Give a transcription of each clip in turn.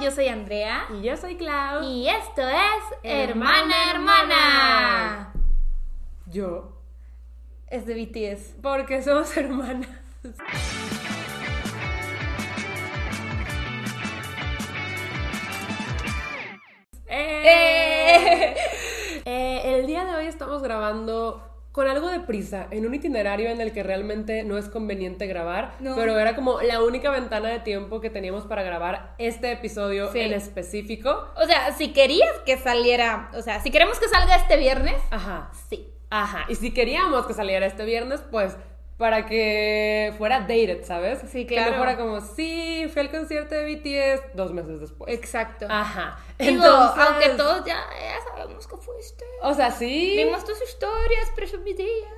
yo soy Andrea. Y yo soy Clau. Y esto es Hermana Hermana. Yo. Es de BTS. Porque somos hermanas. ¡Eh! Eh, el día de hoy estamos grabando con algo de prisa, en un itinerario en el que realmente no es conveniente grabar, No. pero era como la única ventana de tiempo que teníamos para grabar este episodio Sí. en específico. O sea, si querías que saliera, o sea, si queremos que salga este viernes, Ajá. sí. Ajá, y si queríamos que saliera este viernes, pues para que fuera dated, ¿sabes? Sí, Que claro. no fuera como, sí, fui al concierto de BTS dos meses después. Exacto. Ajá. Digo, Entonces, aunque todos ya, ya sabemos que fuiste. O sea, sí. Vimos tus historias presumidillas.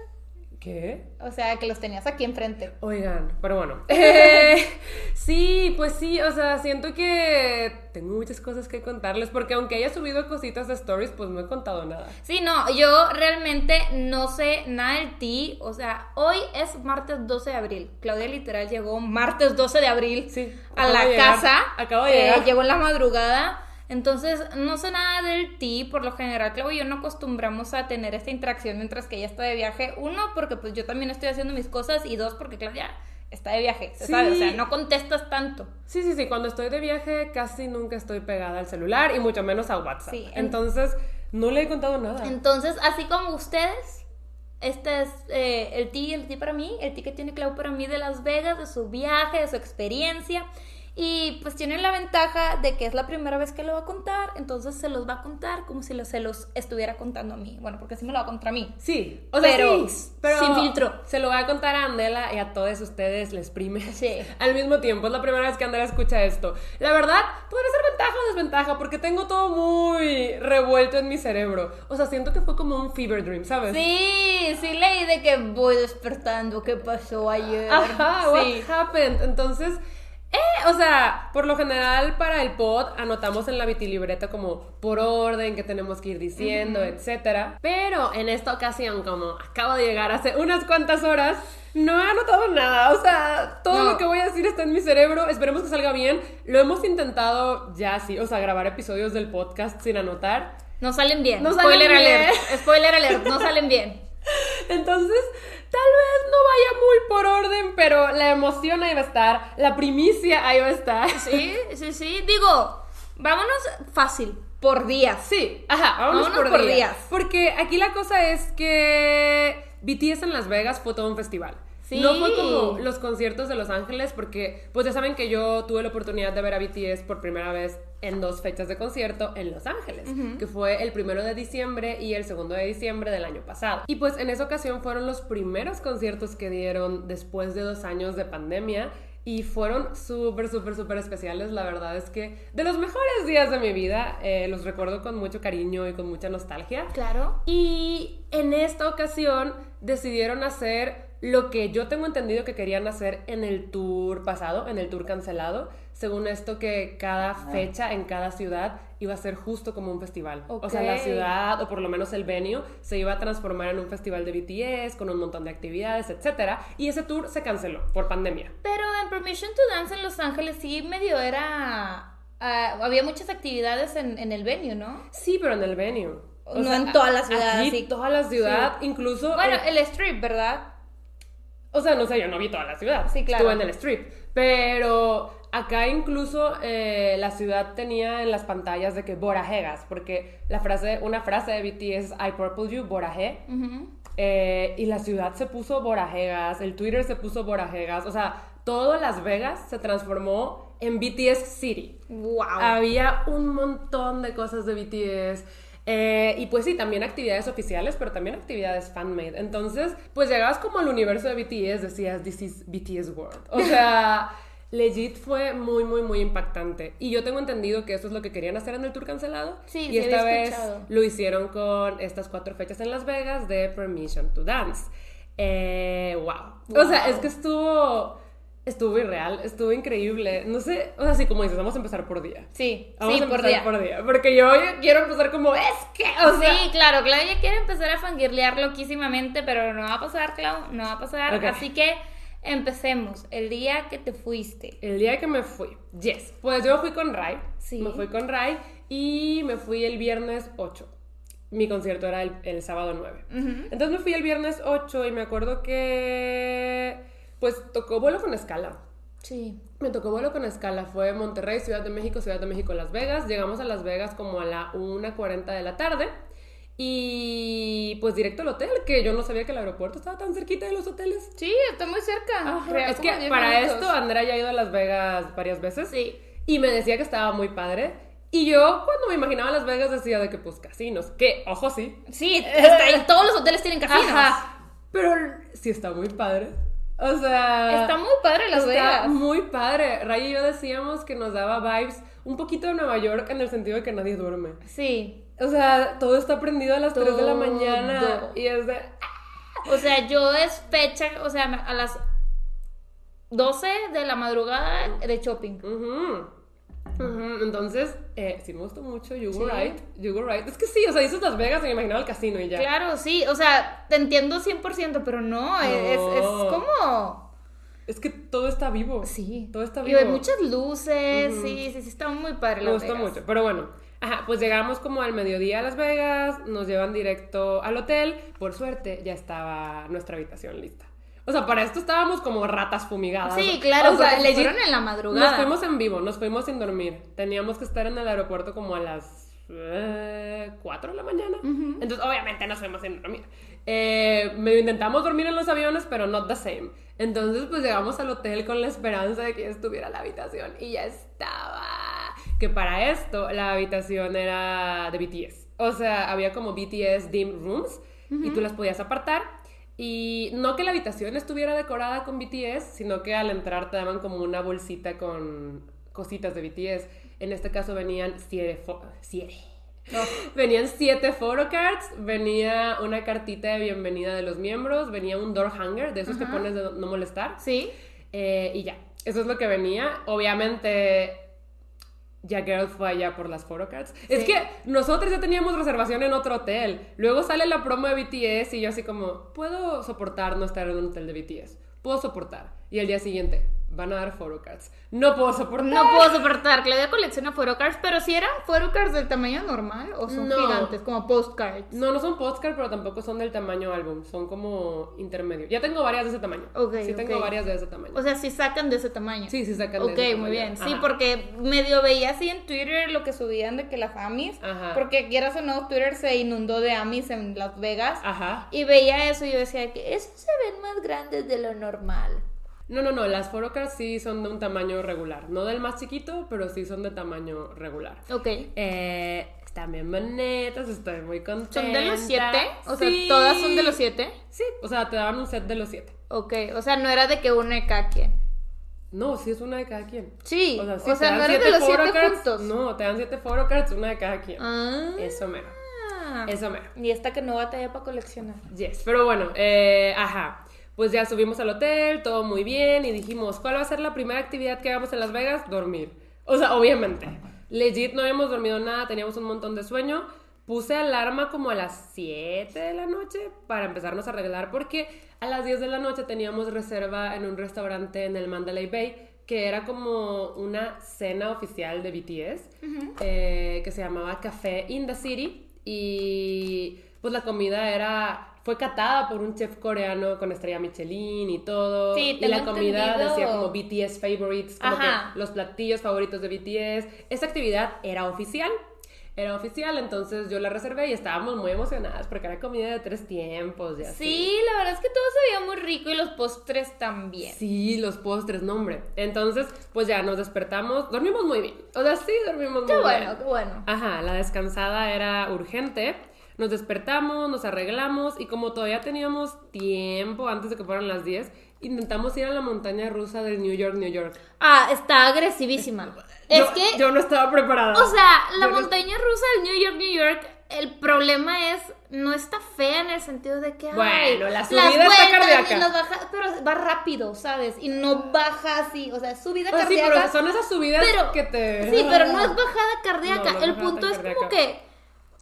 ¿Qué? O sea, que los tenías aquí enfrente. Oigan, pero bueno. Eh, sí, pues sí, o sea, siento que tengo muchas cosas que contarles, porque aunque haya subido cositas de stories, pues no he contado nada. Sí, no, yo realmente no sé nada de ti. O sea, hoy es martes 12 de abril. Claudia literal llegó martes 12 de abril Sí, a la de casa. acabo de Eh, llegar. Llegó en la madrugada. Entonces, no sé nada del ti. Por lo general, Claudia y yo no acostumbramos a tener esta interacción mientras que ella está de viaje. Uno, porque pues yo también estoy haciendo mis cosas. Y dos, porque Claudia está de viaje. Se Sí. sabe, o sea, no contestas tanto. Sí, sí, sí, cuando estoy de viaje casi nunca estoy pegada al celular y mucho menos a WhatsApp. Sí, en- Entonces, no le he contado nada. Entonces, así como ustedes, este es eh, el ti, el ti para mí, el ti que tiene Clau para mí de Las Vegas, de su viaje, de su experiencia. Y pues tiene la ventaja de que es la primera vez que lo va a contar, entonces se los va a contar como si lo- se los estuviera contando a mí. Bueno, porque así me lo va a contar a mí. Sí, o sea, Pero sí, pero sin filtro. Se lo voy a contar a Andela y a todos ustedes les prime. Sí. Al mismo tiempo, es la primera vez que Andela escucha esto. La verdad, podría ser ventaja o desventaja porque tengo todo muy revuelto en mi cerebro. O sea, siento que fue como un fever dream, ¿sabes? Sí, sí leí de que voy despertando, qué pasó ayer. Ajá, sí. what happened? Entonces, eh, o sea, por lo general para el pod anotamos en la vitilibreta como por orden que tenemos que ir diciendo, etcétera. Pero en esta ocasión, como acabo de llegar hace unas cuantas horas, no he anotado nada. O sea, todo No. lo que voy a decir está en mi cerebro. Esperemos que salga bien. Lo hemos intentado ya sí, o sea, grabar episodios del podcast sin anotar. No salen bien. No salen Spoiler bien. alert. Spoiler alert, no salen bien. Entonces, tal vez no vaya muy por orden, pero la emoción ahí va a estar, la primicia ahí va a estar. Sí, sí, sí. Digo, vámonos fácil, por días. Sí, ajá, vámonos, Vámonos por, por días. días. Porque aquí la cosa es que BTS en Las Vegas fue todo un festival. Sí. No fue como los conciertos de Los Ángeles, porque pues ya saben que yo tuve la oportunidad de ver a BTS por primera vez en dos fechas de concierto en Los Ángeles, que fue el primero de diciembre y el segundo de diciembre del año pasado. Y pues en esa ocasión fueron los primeros conciertos que dieron después de dos años de pandemia. Y fueron súper, súper, súper especiales. La verdad es que de los mejores días de mi vida, eh, los recuerdo con mucho cariño y con mucha nostalgia. Claro. Y en esta ocasión decidieron hacer lo que yo tengo entendido que querían hacer en el tour pasado, en el tour cancelado. Según esto, que cada fecha en cada ciudad iba a ser justo como un festival. O sea, la ciudad, o por lo menos el venue, se iba a transformar en un festival de BTS con un montón de actividades, etc. Y ese tour se canceló por pandemia. Pero en Permission to Dance en Los Ángeles sí medio era... ah, había muchas actividades en, en el venue, ¿no? Sí, pero en el venue. No en toda la ciudad, Aquí sí. toda la ciudad, incluso... Bueno, eh, el strip, ¿verdad? O sea, no sé, yo no vi toda la ciudad. Sí, claro. Estuve en el strip. Pero acá incluso eh, la ciudad tenía en las pantallas de que Borajegas, porque la frase, una frase de BTS es I purple you, Boraje. Ujú. Eh, y la ciudad se puso Borajegas, el Twitter se puso Borajegas. O sea, todo Las Vegas se transformó en BTS City. Wow. Había un montón de cosas de BTS. Eh, y pues sí, también actividades oficiales, pero también actividades fan-made. Entonces, pues llegabas como al universo de BTS, decías, this is BTS World. O sea, legit fue muy, muy, muy impactante. Y yo tengo entendido que eso es lo que querían hacer en el tour cancelado. Sí, y sí esta vez lo hicieron con estas cuatro fechas en Las Vegas de Permission to Dance. Eh, wow. O sea, es que estuvo... Estuvo irreal, estuvo increíble. No sé, o sea, sí, como dices, vamos a empezar por día. Sí, Vamos sí, a por empezar día. por día. Porque yo quiero empezar como, es que, o sea. sí, claro, Claudia quiere empezar a fangirlear loquísimamente, pero no va a pasar, Clau, no va a pasar. Así que empecemos. El día que te fuiste. El día que me fui, yes. Pues yo fui con Rai. Sí. Me fui con Ray y me fui el viernes 8. Mi concierto era el, el sábado 9. Entonces me fui el viernes 8 y me acuerdo que pues tocó vuelo con escala. Sí. Me tocó vuelo con escala. Fue Monterrey, Ciudad de México, Ciudad de México, Las Vegas. Llegamos a Las Vegas como a la 1.40 de la tarde. Y pues directo al hotel, que yo no sabía que el aeropuerto estaba tan cerquita de los hoteles. Sí, está muy cerca. Ajá, Real, Es que 10 para minutos. esto Andrea ya ha ido a Las Vegas varias veces. Sí. Y me decía que estaba muy padre. Y yo cuando me imaginaba Las Vegas decía de que pues casinos. Que, ojo, sí. Sí, está ahí, todos los hoteles tienen casinos. Ajá. Pero sí está muy padre. O sea... Está muy padre Las Está Vegas. muy padre. Ray y yo decíamos que nos daba vibes un poquito de Nueva York en el sentido de que nadie duerme. Sí. O sea, todo está prendido a las 3 de la Todo. mañana. Y es de... O sea, yo es fecha, o sea, a las 12 de la madrugada de shopping. Entonces, eh, sí me gustó mucho You Were Sí. Right. You Were Right. Es que sí, o sea, dices Las Vegas y me imaginaba el casino y ya. Claro, sí, o sea, te entiendo 100%, pero no, es, es como... Es que todo está vivo. Sí. Todo está Y vivo. hay muchas luces, sí, sí, sí, está muy padre Me gustó mucho. Pero bueno, ajá, pues llegamos como al mediodía a Las Vegas, nos llevan directo al hotel. Por suerte, ya estaba nuestra habitación lista. O sea, para esto estábamos como ratas fumigadas. Sí, claro, O sea, fueron en la madrugada. Nos fuimos en vivo, nos fuimos sin dormir. Teníamos que estar en el aeropuerto como a las 4 de la mañana. Entonces, obviamente, nos fuimos sin dormir. Eh, medio intentamos dormir en los aviones, pero not the same. Entonces, pues llegamos al hotel con la esperanza de que ya estuviera la habitación y ya estaba. Que para esto, la habitación era de BTS. O sea, había como BTS dim rooms y tú las podías apartar. Y no que la habitación estuviera decorada con BTS, sino que al entrar te daban como una bolsita con cositas de BTS. En este caso venían siete, siete. Venían siete photocards, venía una cartita de bienvenida de los miembros, venía un door hanger, de esos que pones de no molestar. Sí. Eh, y ya, eso es lo que venía. Obviamente, ya Girl fue allá por las photocards. Es que nosotros ya teníamos reservación en otro hotel. Luego sale la promo de BTS y yo así como, ¿puedo soportar no estar en un hotel de BTS? Puedo soportar. Y el día siguiente, van a dar photocards. No puedo soportar. No puedo soportar. Claudia colecciona photocards, pero si eran photocards del tamaño normal o son No. gigantes, como postcards. No, no son postcard, pero tampoco son del tamaño álbum. Son como intermedio. Ya tengo varias de ese tamaño. Ok, Sí, tengo ok. varias de ese tamaño. O sea, si sacan de ese tamaño. sí, sí sacan de Ok, ese muy tamaño. bien. Sí, porque medio veía así en Twitter lo que subían de que las Amis. Ajá. Porque quieras o no, Twitter se inundó de Amis en Las Vegas. Ajá. Y veía eso y yo decía que esos se ven más grandes de lo normal. No, no, no, las photocards sí son de un tamaño regular. No del más chiquito, pero sí son de tamaño regular. Ok. Eh, están bien bonitas, estoy muy contenta. ¿Son de los siete? O sea. ¿todas son de los siete? Sí, o sea, te daban un set de los siete. Ok, o sea, no era de que una de cada quien. No, sí es una de cada quien. Sí, O sea, sí, o sea no era de los siete juntos. No, te dan siete photocards, una de cada quien. Ah. Eso mero. Eso mero. Y esta que no batalla para coleccionar. Yes, pero bueno, eh, ajá. Pues ya subimos al hotel, todo muy bien, y dijimos, ¿cuál va a ser la primera actividad que hagamos en Las Vegas? Dormir. O sea, obviamente. Legit, no habíamos dormido nada, teníamos un montón de sueño. Puse alarma como a las 7 de la noche para empezarnos a arreglar, porque a las 10 de la noche teníamos reserva en un restaurante en el Mandalay Bay, que era como una cena oficial de BTS, eh, que se llamaba Café in the City, y pues la comida era fue catada por un chef coreano con estrella Michelin y todo. Sí, y la comida entendido. decía como BTS favorites, como Ajá. que los platillos favoritos de BTS. Esa actividad era oficial. Era oficial, entonces yo la reservé y estábamos muy emocionadas porque era comida de tres tiempos y así. Sí, la verdad es que todo se veía muy rico y los postres también. Sí, los postres, no hombre. Entonces, pues ya nos despertamos, dormimos muy bien. O sea, sí, dormimos Qué muy bueno, bien. qué bueno. Ajá, la descansada era urgente. Nos despertamos, nos arreglamos y como todavía teníamos tiempo antes de que fueran las 10, intentamos ir a la montaña rusa del New York, New York. Ah, está agresivísima. es Yo- que, Yo no estaba preparada. o sea, la Yo no- montaña rusa del New York, New York, el problema es, no está fea en el sentido de que, ay, Bueno, la las subida está cardíaca. y las bajas, pero va rápido, ¿sabes? Y no baja así, o sea, subida Pues sí, cardíaca. pero son esas subidas pero- que te... Sí, pero no es bajada cardíaca. No, no es el punto es cardíaca. como que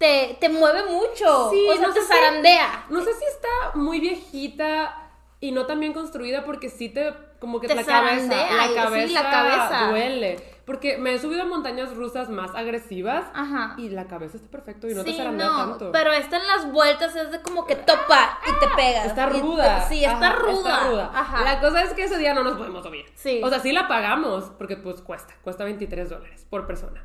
te, te mueve mucho. Sí, o sea, no te sé si- zarandea. No sé si está muy viejita y no tan bien construida porque sí te como que Te la cabeza, zarandea, la sí, cabeza, la cabeza. duele. porque me he subido a montañas rusas más agresivas Ajá. y la cabeza está perfecto y no te Sí, zarandea no, tanto. pero esta en las vueltas es de como que topa y te pegas. Está te- ruda. sí, está Ajá, ruda. Está ruda. Ajá. La cosa es que ese día no nos podemos subir. Sí. O sea, sí la pagamos, porque pues cuesta. Cuesta 23 dólares por persona.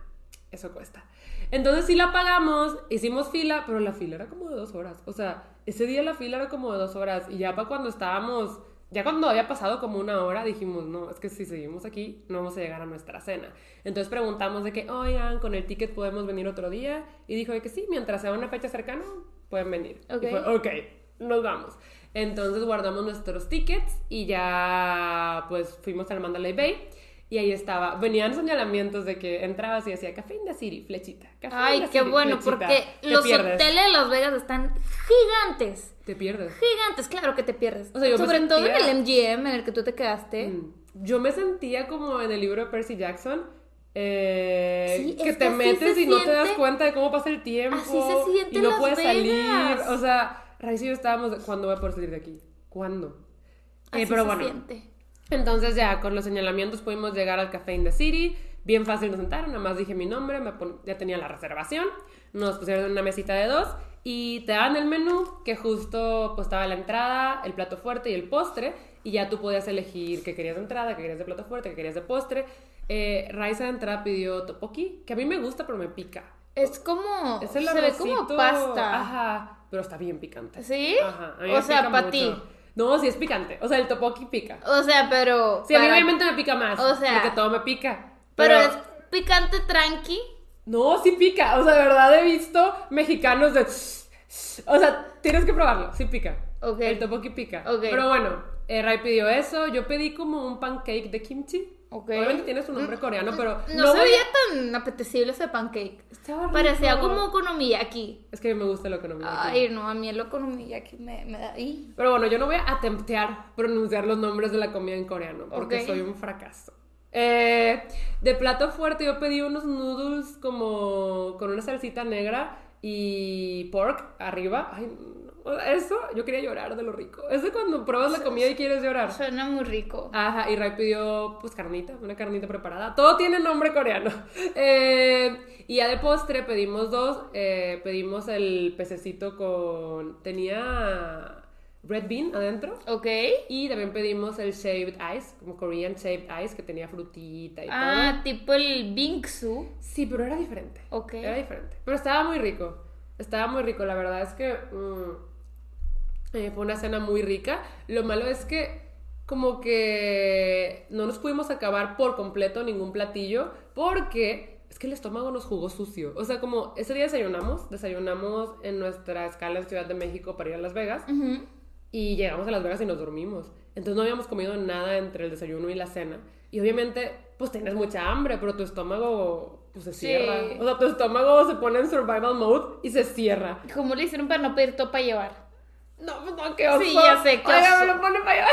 Eso cuesta. Entonces sí la pagamos, hicimos fila, pero la fila era como de dos horas. O sea, ese día la fila era como de dos horas. Y ya para cuando estábamos, ya cuando había pasado como una hora, dijimos, no, es que si seguimos aquí, no vamos a llegar a nuestra cena. Entonces preguntamos de que, oigan, con el ticket podemos venir otro día. Y dijo de que sí, mientras sea una fecha cercana, pueden venir. Ok. Y fue, ok, nos vamos. Entonces guardamos nuestros tickets y ya pues fuimos al Mandalay Bay. Y ahí estaba, venían señalamientos de que entrabas y decía Café in the City, flechita. Café in Ay, the qué City, bueno, flechita". porque Te los pierdes. hoteles de Las Vegas están gigantes. Te pierdes. Gigantes, claro que te pierdes. O sea, yo me Sobre todo en el MGM en el que tú te quedaste. Mm. Yo me sentía como en el libro de Percy Jackson. eh, Sí, que te que metes y no te das cuenta de cómo pasa el tiempo. Así se siente Y no Las puedes salir. O sea, Raiz y yo estábamos. de, ¿Cuándo voy a poder salir de aquí? ¿Cuándo? Eh, Así pero se bueno. siente. Entonces ya con los señalamientos pudimos llegar al Café in the City. Bien fácil nos sentaron, nada más dije mi nombre, me ya tenía la reservación. Nos pusieron en una mesita de dos y te dan el menú que justo pues estaba la entrada, el plato fuerte y el postre. Y ya tú podías elegir qué querías de entrada, qué querías de plato fuerte, qué querías de postre. Eh, Raiza de entrada pidió topoki, que a mí me gusta pero me pica. Es como. Es el se ve como pasta. Ajá, pero está bien picante. ¿Sí? Ajá, a mí O me sea, para ti. No, sí es picante. O sea, el topoki pica. O sea, pero. Sí, a mí obviamente me pica más. O sea- Porque todo me pica. Pero es picante tranqui. No, sí pica. O sea, de verdad he visto mexicanos de... O sea, tienes que probarlo. Sí pica. Ok. El topoki pica. Ok. Pero bueno, eh, Ray pidió eso. Yo pedí como un pancake de kimchi. Obviamente tiene su nombre coreano, pero... No, se veía a- tan apetecible ese pancake. Estaba rico. Parecía como okonomiyaki. Es que me gusta la economía. Ay, no, a mí el okonomiyaki me, me da... Pero bueno, yo no voy a attemptear pronunciar los nombres de la comida en coreano porque soy un fracaso. Eh, de plato fuerte yo pedí unos noodles como con una salsita negra y pork arriba. Ay, no, eso yo quería llorar de lo rico. Es de cuando pruebas la comida y quieres llorar. Suena muy rico. Ajá, y Ray pidió pues carnita, una carnita preparada. Todo tiene nombre coreano. Eh, y ya de postre pedimos dos. eh, pedimos el pececito con... Tenía red bean adentro. Ok. Y también pedimos el shaved ice, como Korean shaved ice, que tenía frutita y Ah, todo. tipo el bingsu. Sí, pero era diferente. Ok. Era diferente. Pero estaba muy rico. Estaba muy rico. La verdad es que mm, eh, fue una cena muy rica. Lo malo es que como que no nos pudimos acabar por completo ningún platillo porque es que el estómago nos jugó sucio. O sea, como ese día desayunamos, desayunamos en nuestra escala en Ciudad de México para ir a Las Vegas y llegamos a Las Vegas y nos dormimos. Entonces no habíamos comido nada entre el desayuno y la cena. Y obviamente, pues tienes mucha hambre, pero tu estómago pues se Sí. cierra. O sea, tu estómago se pone en survival mode y se cierra. ¿Cómo le hicieron para no pedir todo para llevar? No, pues no, qué oso. Sí, ya sé, qué Oiga, oso. me lo pone para llevar.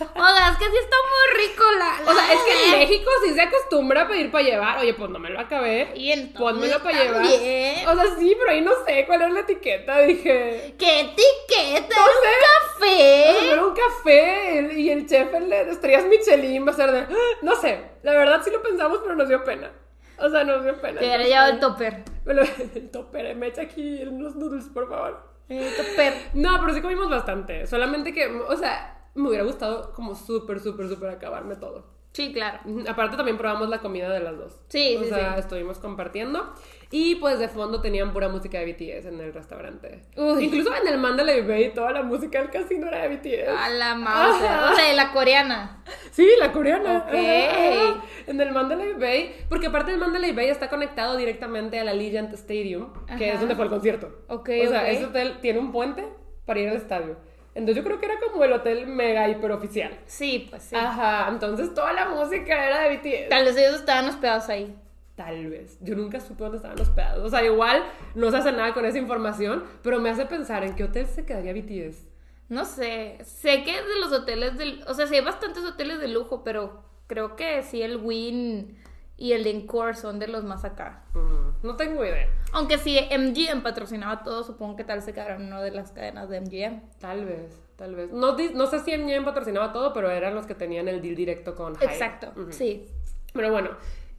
Oiga, es que sí está muy rico la... O sea, es que en México sí se acostumbra a pedir para llevar. Oye, pues no me lo acabé. Y entonces Pónmelo para llevar. O sea, sí, pero ahí no sé cuál es la etiqueta. Dije... ¿Qué etiqueta? No ¿Era un O sea, café? era un café y el chef, el de estrellas Michelin, va a ser de... No sé, la verdad sí lo pensamos, pero nos dio pena. O sea, nos dio pena. Te hubiera llevado el topper. el topper, me echa aquí unos noodles, por favor. Topper. No, pero sí comimos bastante. Solamente que, o sea, me hubiera gustado como súper, súper, súper acabarme todo. Sí, claro. Aparte también probamos la comida de las dos. Sí, o sí, sea, sí. estuvimos compartiendo. Y pues de fondo tenían pura música de BTS en el restaurante. Uy. Incluso en el Mandalay Bay toda la música del casino era de BTS. A la. Ajá. O sea, de la coreana. Sí, la coreana. Ok. Ajá, ajá. En el Mandalay Bay. Porque aparte el Mandalay Bay está conectado directamente al Allegiant Stadium, que Ajá. es donde fue el concierto. Ok, O sea, ok. ese hotel tiene un puente para ir al estadio. Entonces yo creo que era como el hotel mega hiper oficial. Sí, pues sí. Ajá, entonces toda la música era de BTS. Tal vez ellos estaban hospedados ahí. Tal vez. Yo nunca supe dónde estaban hospedados. O sea, igual no se hace nada con esa información, pero me hace pensar en qué hotel se quedaría BTS. No sé. Sé que es de los hoteles del. O sea, sí hay bastantes hoteles de lujo, pero creo que sí el Win y el Encore son de los más acá. Mm, no tengo idea. Aunque si MGM patrocinaba todo, supongo que tal se quedaron uno de las cadenas de MGM. Tal vez, tal vez. No, no sé si MGM patrocinaba todo, pero eran los que tenían el deal directo con Hyatt. Exacto, sí. Pero bueno,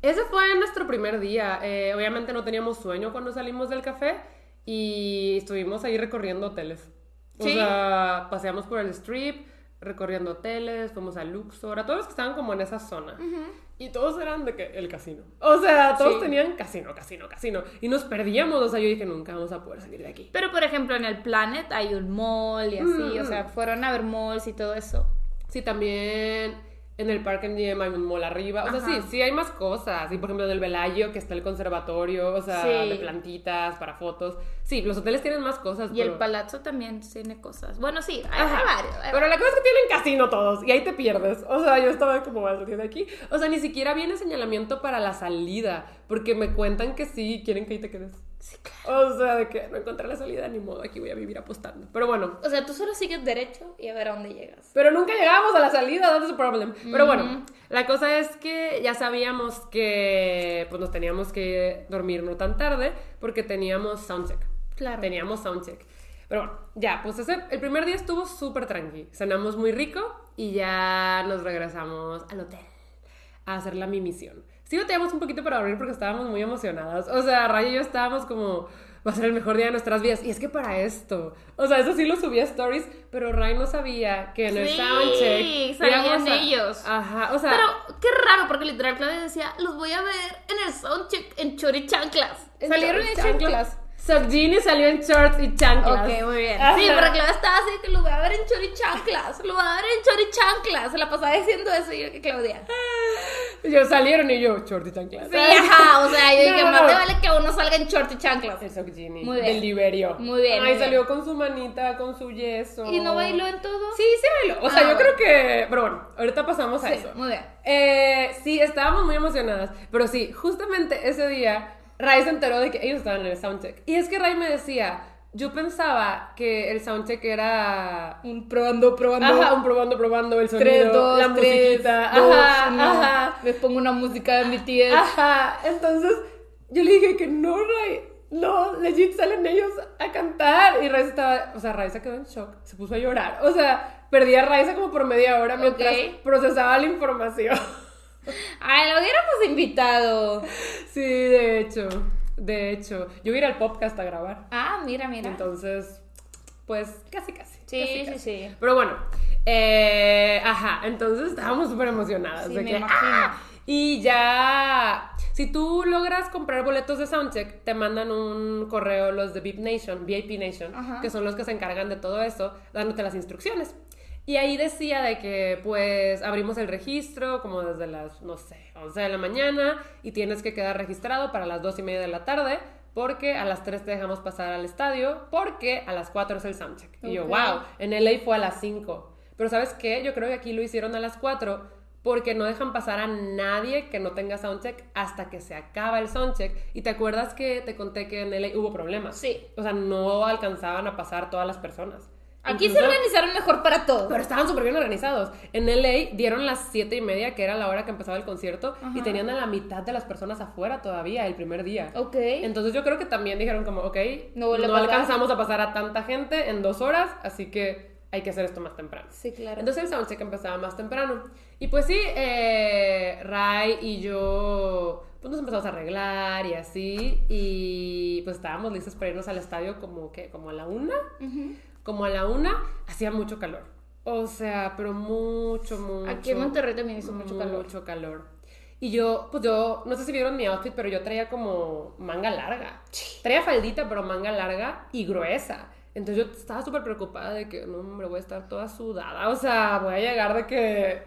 Ese fue nuestro primer día. Eh, obviamente no teníamos sueño cuando salimos del café y estuvimos ahí recorriendo hoteles. O Sí. sea, paseamos por el strip, recorriendo hoteles, fuimos a Luxor, a todos los que estaban como en esa zona. Y todos eran de que el casino. O sea, todos Sí. tenían casino, casino, casino. Y nos perdíamos. O sea, yo dije, nunca vamos a poder salir de aquí. Pero por ejemplo, en el Planet hay un mall y así, o Mm. sea, fueron a ver malls y todo eso. Sí, también en el Park MGM hay un mall arriba. O sea, Ajá. sí, sí hay más cosas. Y por ejemplo, en el Velayo, que está el conservatorio, o sea, Sí. de plantitas para fotos. Sí, los hoteles tienen más cosas. Y el pero- palazzo también tiene cosas. Bueno, sí, hay, hay varios. hay Pero la cosa es que tienen casino todos y ahí te pierdes. O sea, yo estaba como de aquí. O sea, ni siquiera viene señalamiento para la salida, porque me cuentan que sí, quieren que ahí te quedes. Sí, claro. O sea, de que no encontré la salida, ni modo, aquí voy a vivir apostando. Pero bueno, O sea, tú solo sigues derecho y a ver a dónde llegas. pero nunca llegamos a la salida, that's the problem. Pero bueno, la cosa es que ya sabíamos que pues nos teníamos que dormir no tan tarde porque teníamos soundcheck. Claro. Teníamos soundcheck. Pero bueno, ya, pues ese, el primer día estuvo súper tranqui. Cenamos muy rico y ya nos regresamos al hotel a hacer la mi misión. Sí, teníamos un poquito para dormir porque estábamos muy emocionadas. O sea, Ray y yo estábamos como, va a ser el mejor día de nuestras vidas. Y es que para esto, o sea, eso sí lo subí a stories, pero Ray no sabía que en el Sí, soundcheck salían a- ellos. Ajá, o sea, Pero qué raro, porque literal Claudia decía, los voy a ver en el soundcheck en chori chanclas. en Salieron en chanclas. Sogini salió en shorts y chanclas. Ok, muy bien. Ajá. Sí, pero Claudia estaba así que lo voy a ver en chori chanclas. Lo voy a ver en chori chanclas. Se la pasaba diciendo eso y yo que Claudia. Yo salieron y yo, short y chanclas. Sí, ajá, o sea, yo No, dije, no, más no. te vale que uno salga en short y chanclas. El Sogini. Muy bien. Del Liberio. Muy bien, Ay, muy salió con su manita, con su yeso. ¿Y no bailó en todo? Sí, sí bailó. O sea, Ah, yo bueno. creo que. Pero bueno, ahorita pasamos a Sí, eso. muy bien. Eh, sí, estábamos muy emocionadas. Pero sí, justamente ese día, Ray se enteró de que ellos estaban en el soundcheck. Y es que Ray me decía. Yo pensaba que el soundcheck era Un probando, probando. Ajá, un probando, probando el sonido, 3, 2, la 3, musiquita. 2, ajá, 1. ajá. Les pongo una música de BTS. Ajá, entonces yo le dije que no, Ray, no, legit salen ellos a cantar. Y Ray estaba, o sea, Ray se quedó en shock, se puso a llorar. O sea, perdí a Raiza como por media hora mientras procesaba la información. Ay, lo hubiéramos invitado. Sí, de hecho, de hecho. Yo voy a ir al podcast a grabar. Ah, mira, mira. Entonces, pues casi, casi. Sí, casi, sí, casi. sí. Pero bueno, eh, ajá, entonces estábamos súper emocionadas. Sí, de me que, imagino. ¡ah! Y ya, si tú logras comprar boletos de Soundcheck, te mandan un correo los de VIP Nation, VIP Nation, Ajá. que son los que se encargan de todo eso, dándote las instrucciones. Y ahí decía de que, pues, abrimos el registro como desde las, no sé, 11 de la mañana y tienes que quedar registrado para las 2 y media de la tarde porque a las 3 te dejamos pasar al estadio porque a las 4 es el soundcheck. Y yo, wow, en LA fue a las 5. Pero ¿sabes qué? Yo creo que aquí lo hicieron a las 4 porque no dejan pasar a nadie que no tenga soundcheck hasta que se acaba el soundcheck. Y te acuerdas que te conté que en LA hubo problemas. Sí. O sea, no alcanzaban a pasar todas las personas. Aquí se Incluso- organizaron mejor para todo. pero estaban súper bien organizados. En LA dieron las siete y media, que era la hora que empezaba el concierto, y Ajá. tenían a la mitad de las personas afuera todavía el primer día. Ok. Entonces yo creo que también dijeron como, ok, No no, alcanzamos a pasar a tanta gente en dos horas, así que hay que hacer esto más temprano. Sí, claro. Entonces el soundcheck empezaba más temprano. Y pues sí, eh, Ray y yo pues nos empezamos a arreglar y así. Y pues estábamos listos para irnos al estadio como que como a la una. Ujú. Como a la una, hacía mucho calor. O sea, pero mucho, mucho. Aquí en Monterrey también hizo mucho calor. Mucho calor. Y yo, pues yo, no sé si vieron mi outfit, pero yo traía como manga larga. Traía faldita, pero manga larga y gruesa. Entonces yo estaba súper preocupada de que, no, hombre, voy a estar toda sudada. O sea, voy a llegar de que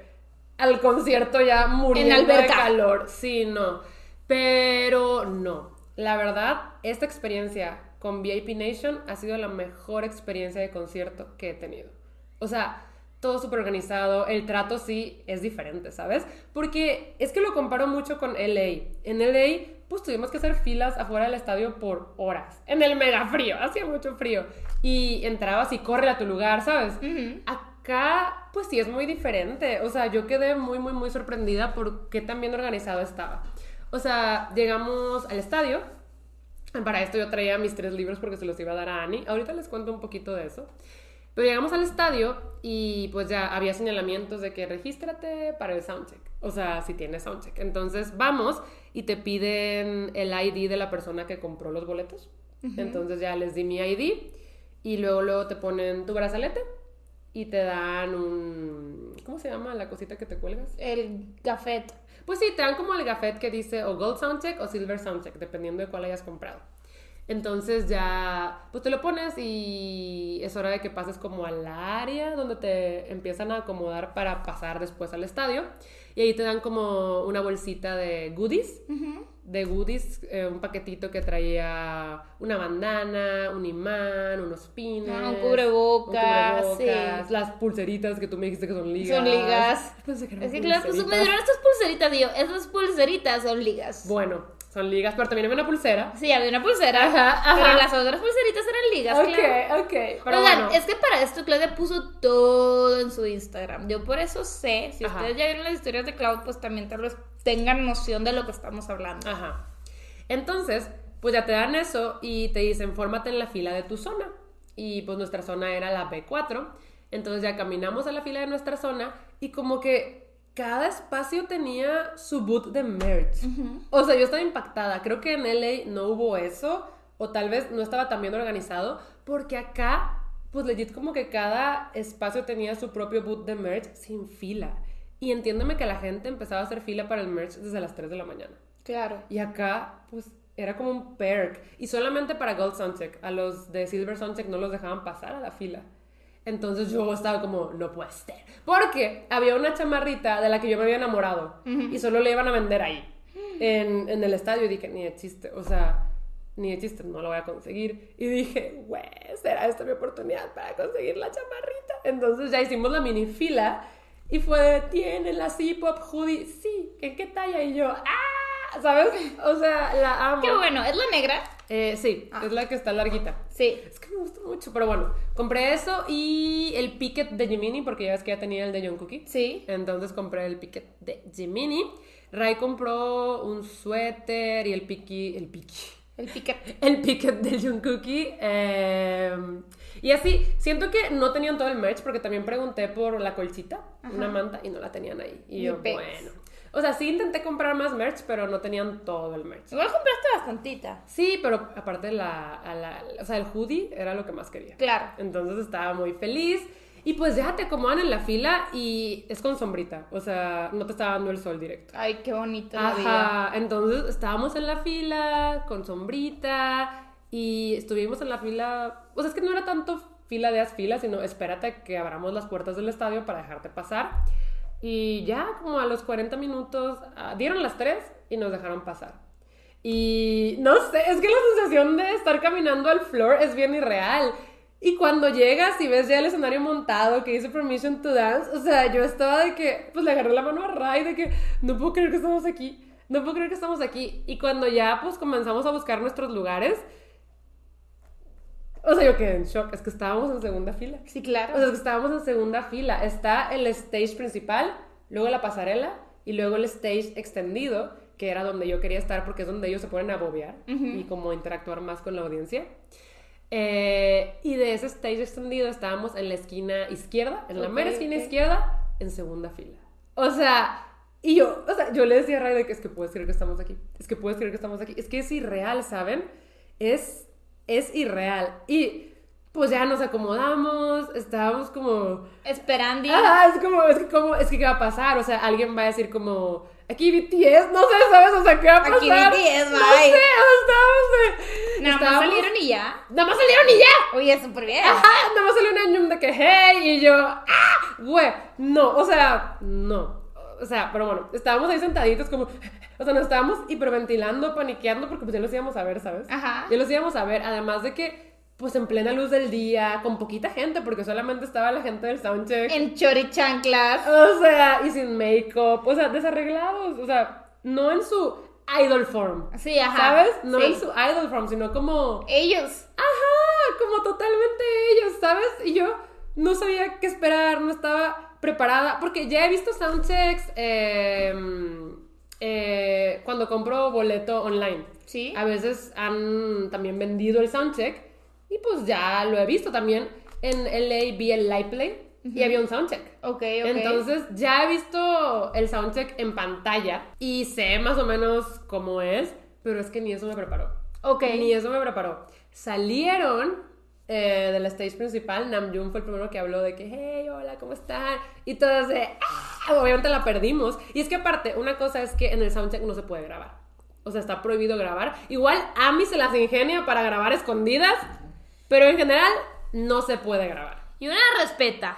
al concierto ya muriendo de calor. Sí, no. Pero no. La verdad, esta experiencia con VIP Nation ha sido la mejor experiencia de concierto que he tenido. O sea, todo súper organizado, el trato sí es diferente, ¿sabes? Porque es que lo comparo mucho con LA. En LA, pues tuvimos que hacer filas afuera del estadio por horas. En el mega frío, hacía mucho frío. Y entrabas y corre a tu lugar, ¿sabes? Acá, pues sí es muy diferente. O sea, yo quedé muy, muy, muy sorprendida por qué tan bien organizado estaba. O sea, llegamos al estadio. Para esto yo traía mis tres libros porque se los iba a dar a Annie. Ahorita les cuento un poquito de eso. Pero llegamos al estadio y pues ya había señalamientos de que regístrate para el soundcheck. O sea, si tienes soundcheck. Entonces vamos y te piden el ID de la persona que compró los boletos. Entonces ya les di mi ID y luego, luego te ponen tu brazalete y te dan un... ¿Cómo se llama la cosita que te cuelgas? El gafet. Pues sí, te dan como el gafet que dice o Gold Soundcheck o Silver Soundcheck, dependiendo de cuál hayas comprado. Entonces ya, pues te lo pones y es hora de que pases como al área donde te empiezan a acomodar para pasar después al estadio. Y ahí te dan como una bolsita de goodies. De goodies, eh, un paquetito que traía una bandana, un imán, unos pines. Ah, un cubrebocas, un cubrebocas, las pulseritas que tú me dijiste que son ligas. Son ligas. Pensé que eran Es que claro, pues me dieron estas pulseritas, digo, esas pulseritas son ligas. Bueno, son ligas, pero también había una pulsera. Sí, había una pulsera, Ajá, ajá. pero las otras pulseritas eran ligas, claro. ok. Pero Oigan, bueno. es que para esto Claudia puso todo en su Instagram. Yo por eso sé, si Ajá. ustedes ya vieron las historias de Cloud, pues también tal vez tengan noción de lo que estamos hablando. Ajá. Entonces, pues ya te dan eso y te dicen, fórmate en la fila de tu zona. Y pues nuestra zona era la B4. Entonces ya caminamos a la fila de nuestra zona y como que cada espacio tenía su boot de merch. O sea, yo estaba impactada. Creo que en LA no hubo eso. O tal vez no estaba tan bien organizado. Porque acá, pues legit como que cada espacio tenía su propio boot de merch sin fila. Y entiéndeme que la gente empezaba a hacer fila para el merch desde las 3 de la mañana. Claro. Y acá, pues, era como un perk. Y solamente para Gold Soundcheck. A los de Silver Soundcheck no los dejaban pasar a la fila. Entonces yo estaba como, no puede ser. Porque había una chamarrita de la que yo me había enamorado. Y solo le iban a vender ahí. En, en el estadio. Y dije, ni de chiste. O sea, ni de chiste, no lo voy a conseguir. Y dije, güey, será esta mi oportunidad para conseguir la chamarrita. Entonces ya hicimos la mini fila. Y fue, ¿tiene la C-Pop hoodie? Sí, ¿en qué talla? Y yo, ¡ah! ¿Sabes? O sea, la amo. Qué bueno, ¿es la negra? Eh, sí, Ah. es la que está larguita. Sí. Es que me gusta mucho, pero bueno, compré eso y el picket de Jiminy, porque ya ves que ya tenía el de John Cookie. Sí. Entonces compré el picket de Jiminy. Ray compró un suéter y el piqui, el piqui, El piquete. el picket de John Cookie. eh, y así, siento que no tenían todo el merch porque también pregunté por la colchita, una manta, y no la tenían ahí. Y Ni yo, bueno. O sea, sí intenté comprar más merch, pero no tenían todo el merch. Igual compraste bastantita. Sí, pero aparte la, a la- o sea, el hoodie era lo que más quería. Claro. Entonces estaba muy feliz. Y pues ya te acomodan en la fila y es con sombrita. O sea, no te está dando el sol directo. Ay, qué la vida. Ajá. Entonces estábamos en la fila con sombrita y estuvimos en la fila. O sea, es que no era tanto fila de as fila, sino espérate que abramos las puertas del estadio para dejarte pasar. Y ya como a los 40 minutos ah, dieron las 3 y nos dejaron pasar. Y no sé, es que la sensación de estar caminando al floor es bien irreal. Y cuando llegas y ves ya el escenario montado que dice Permission to Dance, o sea, yo estaba de que, pues le agarré la mano a Ray de que no puedo creer que estamos aquí, no puedo creer que estamos aquí. Y cuando ya pues comenzamos a buscar nuestros lugares, o sea, yo quedé en shock, es que estábamos en segunda fila. Sí, claro. O sea, es que estábamos en segunda fila. Está el stage principal, luego la pasarela y luego el stage extendido, que era donde yo quería estar porque es donde ellos se ponen a bobear y como interactuar más con la audiencia. Eh, y de ese stage extendido estábamos en la esquina izquierda, en la mera esquina izquierda, en segunda fila. O sea, y yo, o sea, yo le decía a Ray de que es que puedes creer que estamos aquí, es que puedes creer que estamos aquí, es que es irreal, ¿saben? Es, es irreal. Y pues ya nos acomodamos, estábamos como... Esperando. Ah, es como, es que, como, es que, ¿qué va a pasar? O sea, alguien va a decir como, aquí BTS, no sé, ¿sabes? O sea, ¿qué va a pasar? Aquí BTS, No bye. sé, estábamos de... Nada más salieron y ya. Nada más salieron y ya. Oye, súper bien. Ajá, nada más salió un año de que, hey, y yo, ah, güey, no, o sea, no. O sea, pero bueno, estábamos ahí sentaditos como, o sea, nos estábamos hiperventilando, paniqueando, porque pues ya los íbamos a ver, ¿sabes? Ajá. Ya los íbamos a ver, además de que, pues en plena luz del día, con poquita gente, porque solamente estaba la gente del soundcheck. En chorichanclas. O sea, y sin make-up, o sea, desarreglados, o sea, no en su idol form. Sí, ajá. ¿Sabes? No Sí. en su idol form, sino como Ellos. Ajá, como totalmente ellos, ¿sabes? Y yo no sabía qué esperar, no estaba preparada, porque ya he visto soundchecks eh, eh, cuando compro boleto online. Sí. A veces han también vendido el soundcheck y pues ya lo he visto también. En LA vi el live play y había un soundcheck. Ok, ok. Entonces ya he visto el soundcheck en pantalla y sé más o menos cómo es, pero es que ni eso me preparó. Ok. Ni eso me preparó. Salieron eh, del stage principal, Namjoon fue el primero que habló de que, hey, hola, ¿cómo están? Y todos de, ah, obviamente la perdimos. Y es que aparte, una cosa es que en el soundcheck no se puede grabar. O sea, está prohibido grabar. Igual Ami se las ingenia para grabar escondidas, pero en general no se puede grabar. Y una respeta.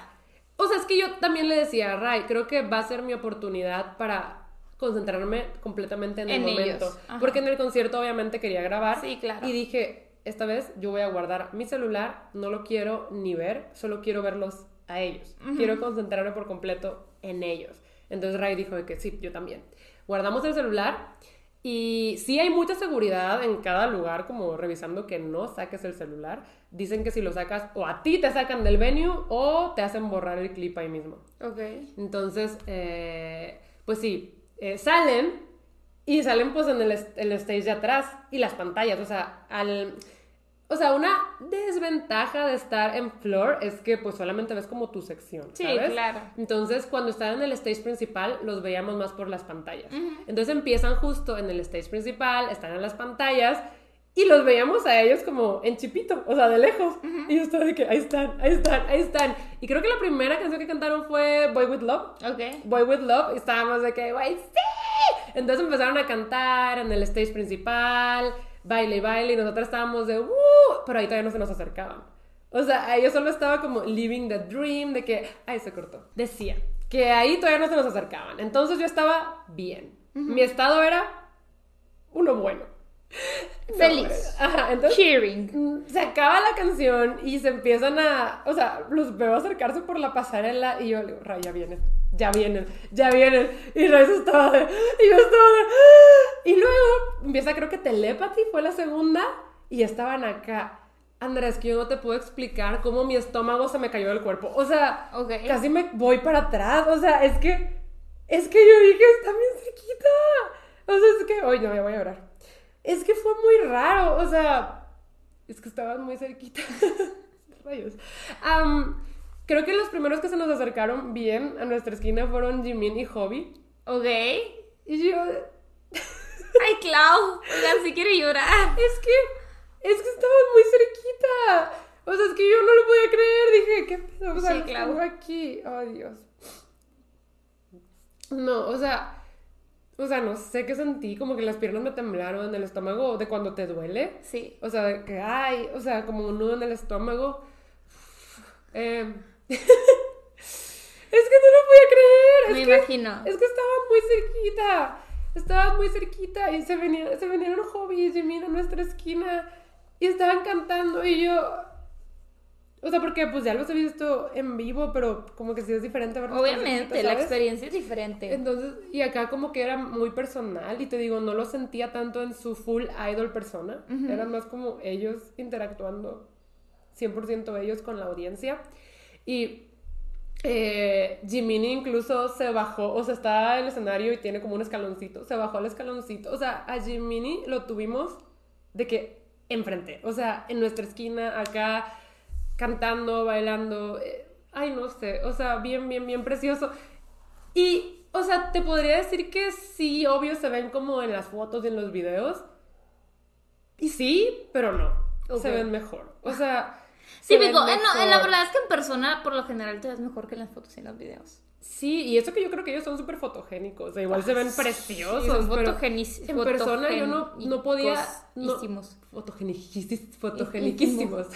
O sea, es que yo también le decía a Ray, creo que va a ser mi oportunidad para concentrarme completamente en el En momento. ajá. Porque en el concierto obviamente quería grabar. Sí, claro. Y dije, esta vez yo voy a guardar mi celular, no lo quiero ni ver, solo quiero verlos a ellos. Quiero concentrarme por completo en ellos. Entonces Ray dijo de que sí, yo también. Guardamos el celular y sí hay mucha seguridad en cada lugar, como revisando que no saques el celular. Dicen que si lo sacas, o a ti te sacan del venue o te hacen borrar el clip ahí mismo. Ok. Entonces, eh, pues sí, eh, salen y salen pues en el, est- el stage de atrás y las pantallas. O sea, al, o sea, una desventaja de estar en floor es que pues solamente ves como tu sección. Sí, ¿sabes? claro. Entonces, cuando estaban en el stage principal, los veíamos más por las pantallas. Entonces empiezan justo en el stage principal, están en las pantallas. Y los veíamos a ellos como en chipito, o sea, de lejos. Y yo estaba de que ahí están, ahí están, ahí están. Y creo que la primera canción que cantaron fue Boy With Love. Ok. Boy With Love, y estábamos de que, güey, sí. Entonces empezaron a cantar en el stage principal, baile baile, y nosotros estábamos de, uh, pero ahí todavía no se nos acercaban. O sea, yo solo estaba como living the dream de que, ay, se cortó. Decía que ahí todavía no se nos acercaban. Entonces yo estaba bien. Mi estado era uno bueno. Feliz. Ajá, entonces Cheering. Mm, se acaba la canción y se empiezan a, o sea, los veo acercarse por la pasarela y yo le digo, Ray, ya vienen, ya vienen, ya vienen. Y Ray se estaba de, y yo estaba de, y luego empieza creo que Telepathy fue la segunda y estaban acá. Andrés, que yo no te puedo explicar cómo mi estómago se me cayó del cuerpo. O sea, Ok. casi me voy para atrás. O sea, es que, es que yo dije, está bien cerquita. O sea, es que, hoy no, me voy a llorar. Es que fue muy raro, o sea, es que estaban muy cerquita. Rayos. Am, creo que los primeros que se nos acercaron bien a nuestra esquina fueron Jimin y Hobby. Ok. Y yo, Ay, Clau. Oigan, si quiere llorar. es que, es que estaban muy cerquita. O sea, es que yo no lo podía creer. Dije, ¿qué pedo? O sea, Sí, claro. aquí. Ay, Dios. No, o sea, o sea, no sé qué sentí, como que las piernas me temblaron, el estómago de cuando te duele. Sí. O sea, de que ay, o sea, como un nudo en el estómago. Eh, es que no lo podía creer. Es Me que, imagino. Es que estaban muy cerquita. Estaban muy cerquita y se venían, se venían Hobby y Jimin a nuestra esquina y estaban cantando y yo. O sea, porque pues ya los he visto en vivo, pero como que sí es diferente verlos Obviamente, cerquita, la experiencia es diferente. Entonces, y acá como que era muy personal y te digo, no lo sentía tanto en su full idol persona, eran más como ellos interactuando 100% ellos con la audiencia. Y eh, Jiminy incluso se bajó, o sea, está en el escenario y tiene como un escaloncito, se bajó al escaloncito, o sea, a Jiminy lo tuvimos de que enfrente, o sea, en nuestra esquina, acá, cantando, bailando, eh, ay, no sé, o sea, bien, bien, bien precioso. Y, o sea, te podría decir que sí, obvio, se ven como en las fotos y en los videos. Y sí, pero no. Se ven mejor. O sea. Sí, se ven Pico, eh, no, la verdad es que en persona, por lo general, te ves mejor que en las fotos y en los videos. Sí, y eso que yo creo que ellos son súper fotogénicos. O sea, igual se ven preciosos. Sí, pero en persona yo no, no podía. No, fotogeniquísimos.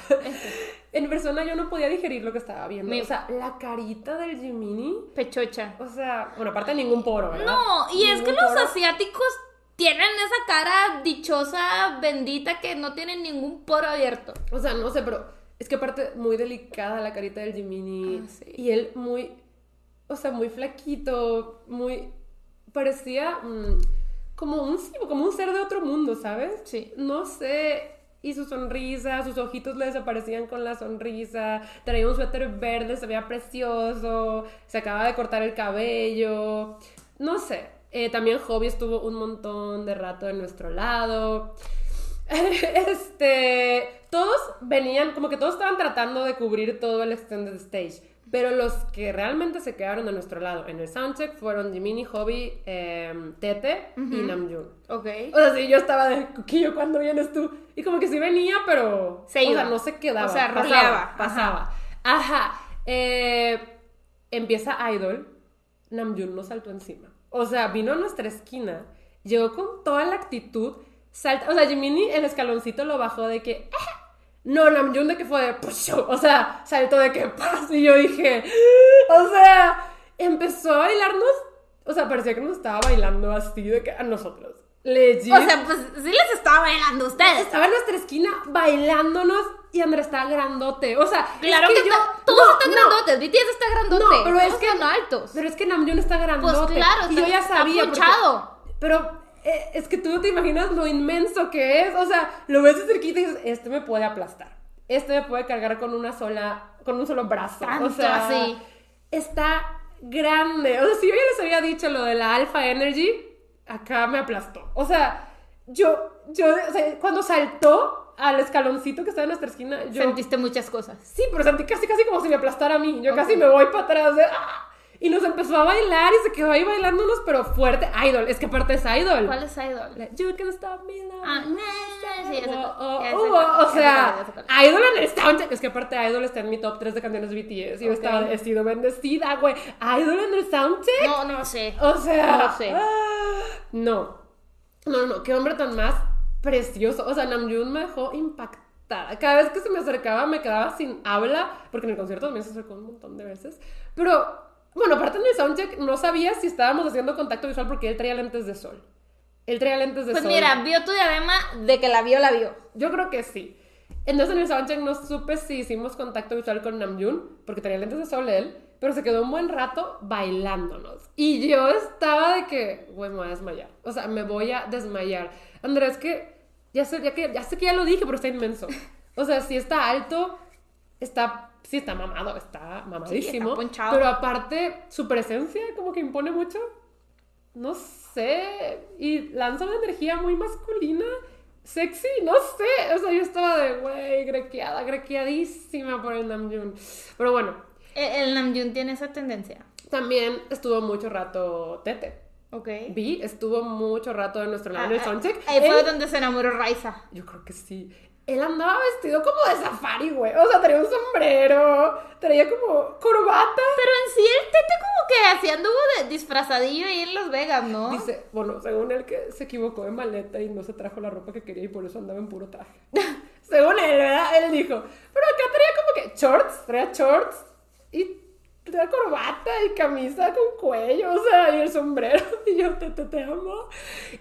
en persona yo no podía digerir lo que estaba viendo. Me- O sea, la carita del Jiminy. Pechocha. O sea, bueno, aparte ningún poro, ¿verdad? No, y es que los asiáticos tienen esa cara dichosa, bendita, que no tienen ningún poro abierto. O sea, no sé, pero es que aparte muy delicada la carita del Jiminy. Ah, sí. Y él muy, o sea, muy flaquito, muy... Parecía mm, como, un, como un ser de otro mundo, ¿sabes? Sí. No sé. Y su sonrisa, sus ojitos le desaparecían con la sonrisa. Traía un suéter verde, se veía precioso. Se acaba de cortar el cabello. No sé. Eh, también Hobby estuvo un montón de rato en nuestro lado. este, todos venían, como que todos estaban tratando de cubrir todo el extended stage, Pero los que realmente se quedaron de nuestro lado en el soundcheck fueron Jiminy, Hobby, eh, Tete y Namjoon. Ok. O sea, sí, yo estaba de, Coquillo, ¿cuándo vienes tú? Y como que sí venía, pero... Se o iba. sea, no se quedaba. O sea, pasaba. Pasaba. Ajá. Eh, empieza Idol. Namjoon nos saltó encima. O sea, vino a nuestra esquina, llegó con toda la actitud, salta... O sea, Jiminy el escaloncito lo bajó de que... "Ah". No, Namjoon de que fue de... O sea, saltó de que... Y yo dije... O sea, empezó a bailarnos... O sea, parecía que nos estaba bailando así de que a nosotros. Legit. O sea, pues sí les estaba bailando a ustedes. estaba en nuestra esquina bailándonos y Andrés estaba grandote. O sea, Claro es que, yo. está- todos no, están no, grandotes. BTS está grandote. No, pero es que. están altos. Pero es que Namjoon está grandote. Pues claro, y yo está- ya está sabía. porque- ponchado. pero eh, es que tú no te imaginas lo inmenso que es. O sea, lo ves de cerquita y dices, este me puede aplastar. Este me puede cargar con una sola, con un solo brazo. o Tanto sea, así. está grande. O sea, si yo ya les había dicho lo de la Alpha Energy, acá me aplastó. O sea, yo, yo, o sea, cuando saltó al escaloncito que estaba en nuestra esquina, yo... Sentiste muchas cosas. Sí, pero sentí casi, casi como si me aplastara a mí. Yo casi me voy para atrás de... ¡ah! Y nos empezó a bailar y se quedó ahí bailándonos, pero fuerte. Idol, es que aparte es Idol. ¿Cuál es Idol? You can stop me now. Ah, no, sí, ya sé Oh, cuál- oh, ya sé oh, cuál, o sea, ya sé. Idol en el. Es que aparte Idol está en mi top 3 de canciones BTS. Y yo Ok. estaba, he sido bendecida, güey. Idol en el soundcheck. No, no sé. O sea, No sé. ah, no. No, no, qué hombre tan más precioso. O sea, Namjoon me dejó impactada. Cada vez que se me acercaba me quedaba sin habla, porque en el concierto también se acercó un montón de veces. Pero, bueno, aparte en el soundcheck no sabía si estábamos haciendo contacto visual porque él traía lentes de sol. Él traía lentes de Pues sol. mira, vio tu diadema de que la vio, la vio. Yo creo que sí. Entonces en el soundcheck no supe si hicimos contacto visual con Namjoon, porque tenía lentes de sol él, pero se quedó un buen rato bailándonos. Y yo estaba de que, güey, me voy a desmayar. O sea, me voy a desmayar. Andrés, que ya sé, ya que, ya sé que ya lo dije, pero está inmenso. O sea, si está alto, está, sí está mamado, está mamadísimo. está ponchado. pero aparte, su presencia como que impone mucho. No sé. Y lanza una energía muy masculina. Sexy, no sé. O sea, yo estaba de, güey, grequeada, grequeadísima por el Namjoon. Pero bueno, El, el Namjoon tiene esa tendencia. también estuvo mucho rato Tete. Ok. Vi, estuvo mucho rato en nuestro lado en el Ah, soundcheck. Ahí fue donde se enamoró Raiza. Yo creo que sí. Él andaba vestido como de safari, güey. O sea, traía un sombrero, traía como corbata. Pero en sí el Tete como que así anduvo de disfrazadillo ahí en Las Vegas, ¿no? Dice, bueno, según él que se equivocó de maleta y no se trajo la ropa que quería y por eso andaba en puro traje. según él, ¿verdad? Él dijo, pero acá traía como que shorts, traía shorts y traía corbata y camisa con cuello, o sea, y el sombrero. Y yo, te, te, te amo.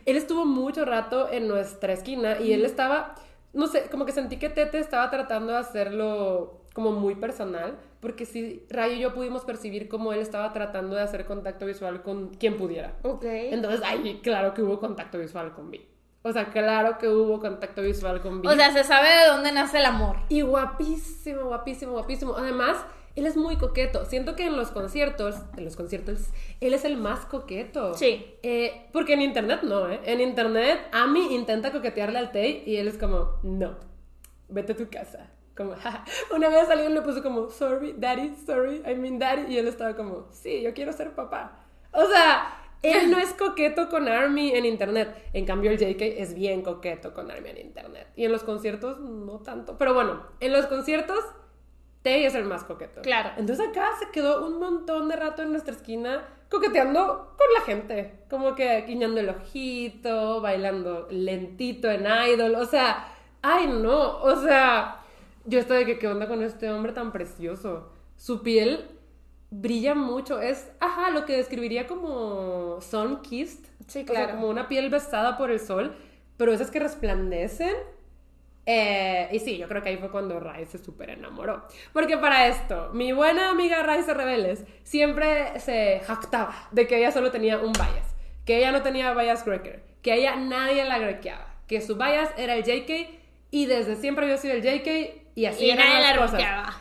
Él estuvo mucho rato en nuestra esquina y él estaba, no sé, como que sentí que Tete estaba tratando de hacerlo como muy personal, porque sí, Rayo y yo pudimos percibir cómo él estaba tratando de hacer contacto visual con quien pudiera. Ok. Entonces, ahí, claro que hubo contacto visual con Vi. O sea, claro que hubo contacto visual con Vi. O sea, se sabe de dónde nace el amor. y guapísimo, guapísimo, guapísimo. Además, él es muy coqueto. Siento que en los conciertos, en los conciertos, él es el más coqueto. Sí. Eh, porque en internet no, ¿eh? En internet, Ami intenta coquetearle al Tay y él es como, no, vete a tu casa. Como, "Ja". una vez alguien le puso como, sorry, daddy, sorry, I mean daddy, y él estaba como, sí, yo quiero ser papá. O sea, él no es coqueto con Army en internet. En cambio, el JK es bien coqueto con Army en internet. Y en los conciertos, no tanto. Pero bueno, en los conciertos, Tay es el más coqueto. Claro. Entonces acá se quedó un montón de rato en nuestra esquina coqueteando con la gente. Como que guiñando el ojito, bailando lentito en idol. O sea, ay no. O sea, yo estoy de que qué onda con este hombre tan precioso. Su piel brilla mucho. Es, ajá, lo que describiría como sun kissed. Sí, O sea, claro. como una piel besada por el sol. Pero esas que resplandecen. Eh, y sí, yo creo que ahí fue cuando Rai se súper enamoró. Porque para esto, mi buena amiga Rai Rebeles siempre se jactaba de que ella solo tenía un bias. Que ella no tenía bias grecker. Que a ella nadie la grequeaba. Que su bias era el JK. Y desde siempre había sido el JK. Y así y eran nadie las la cosas. roqueaba.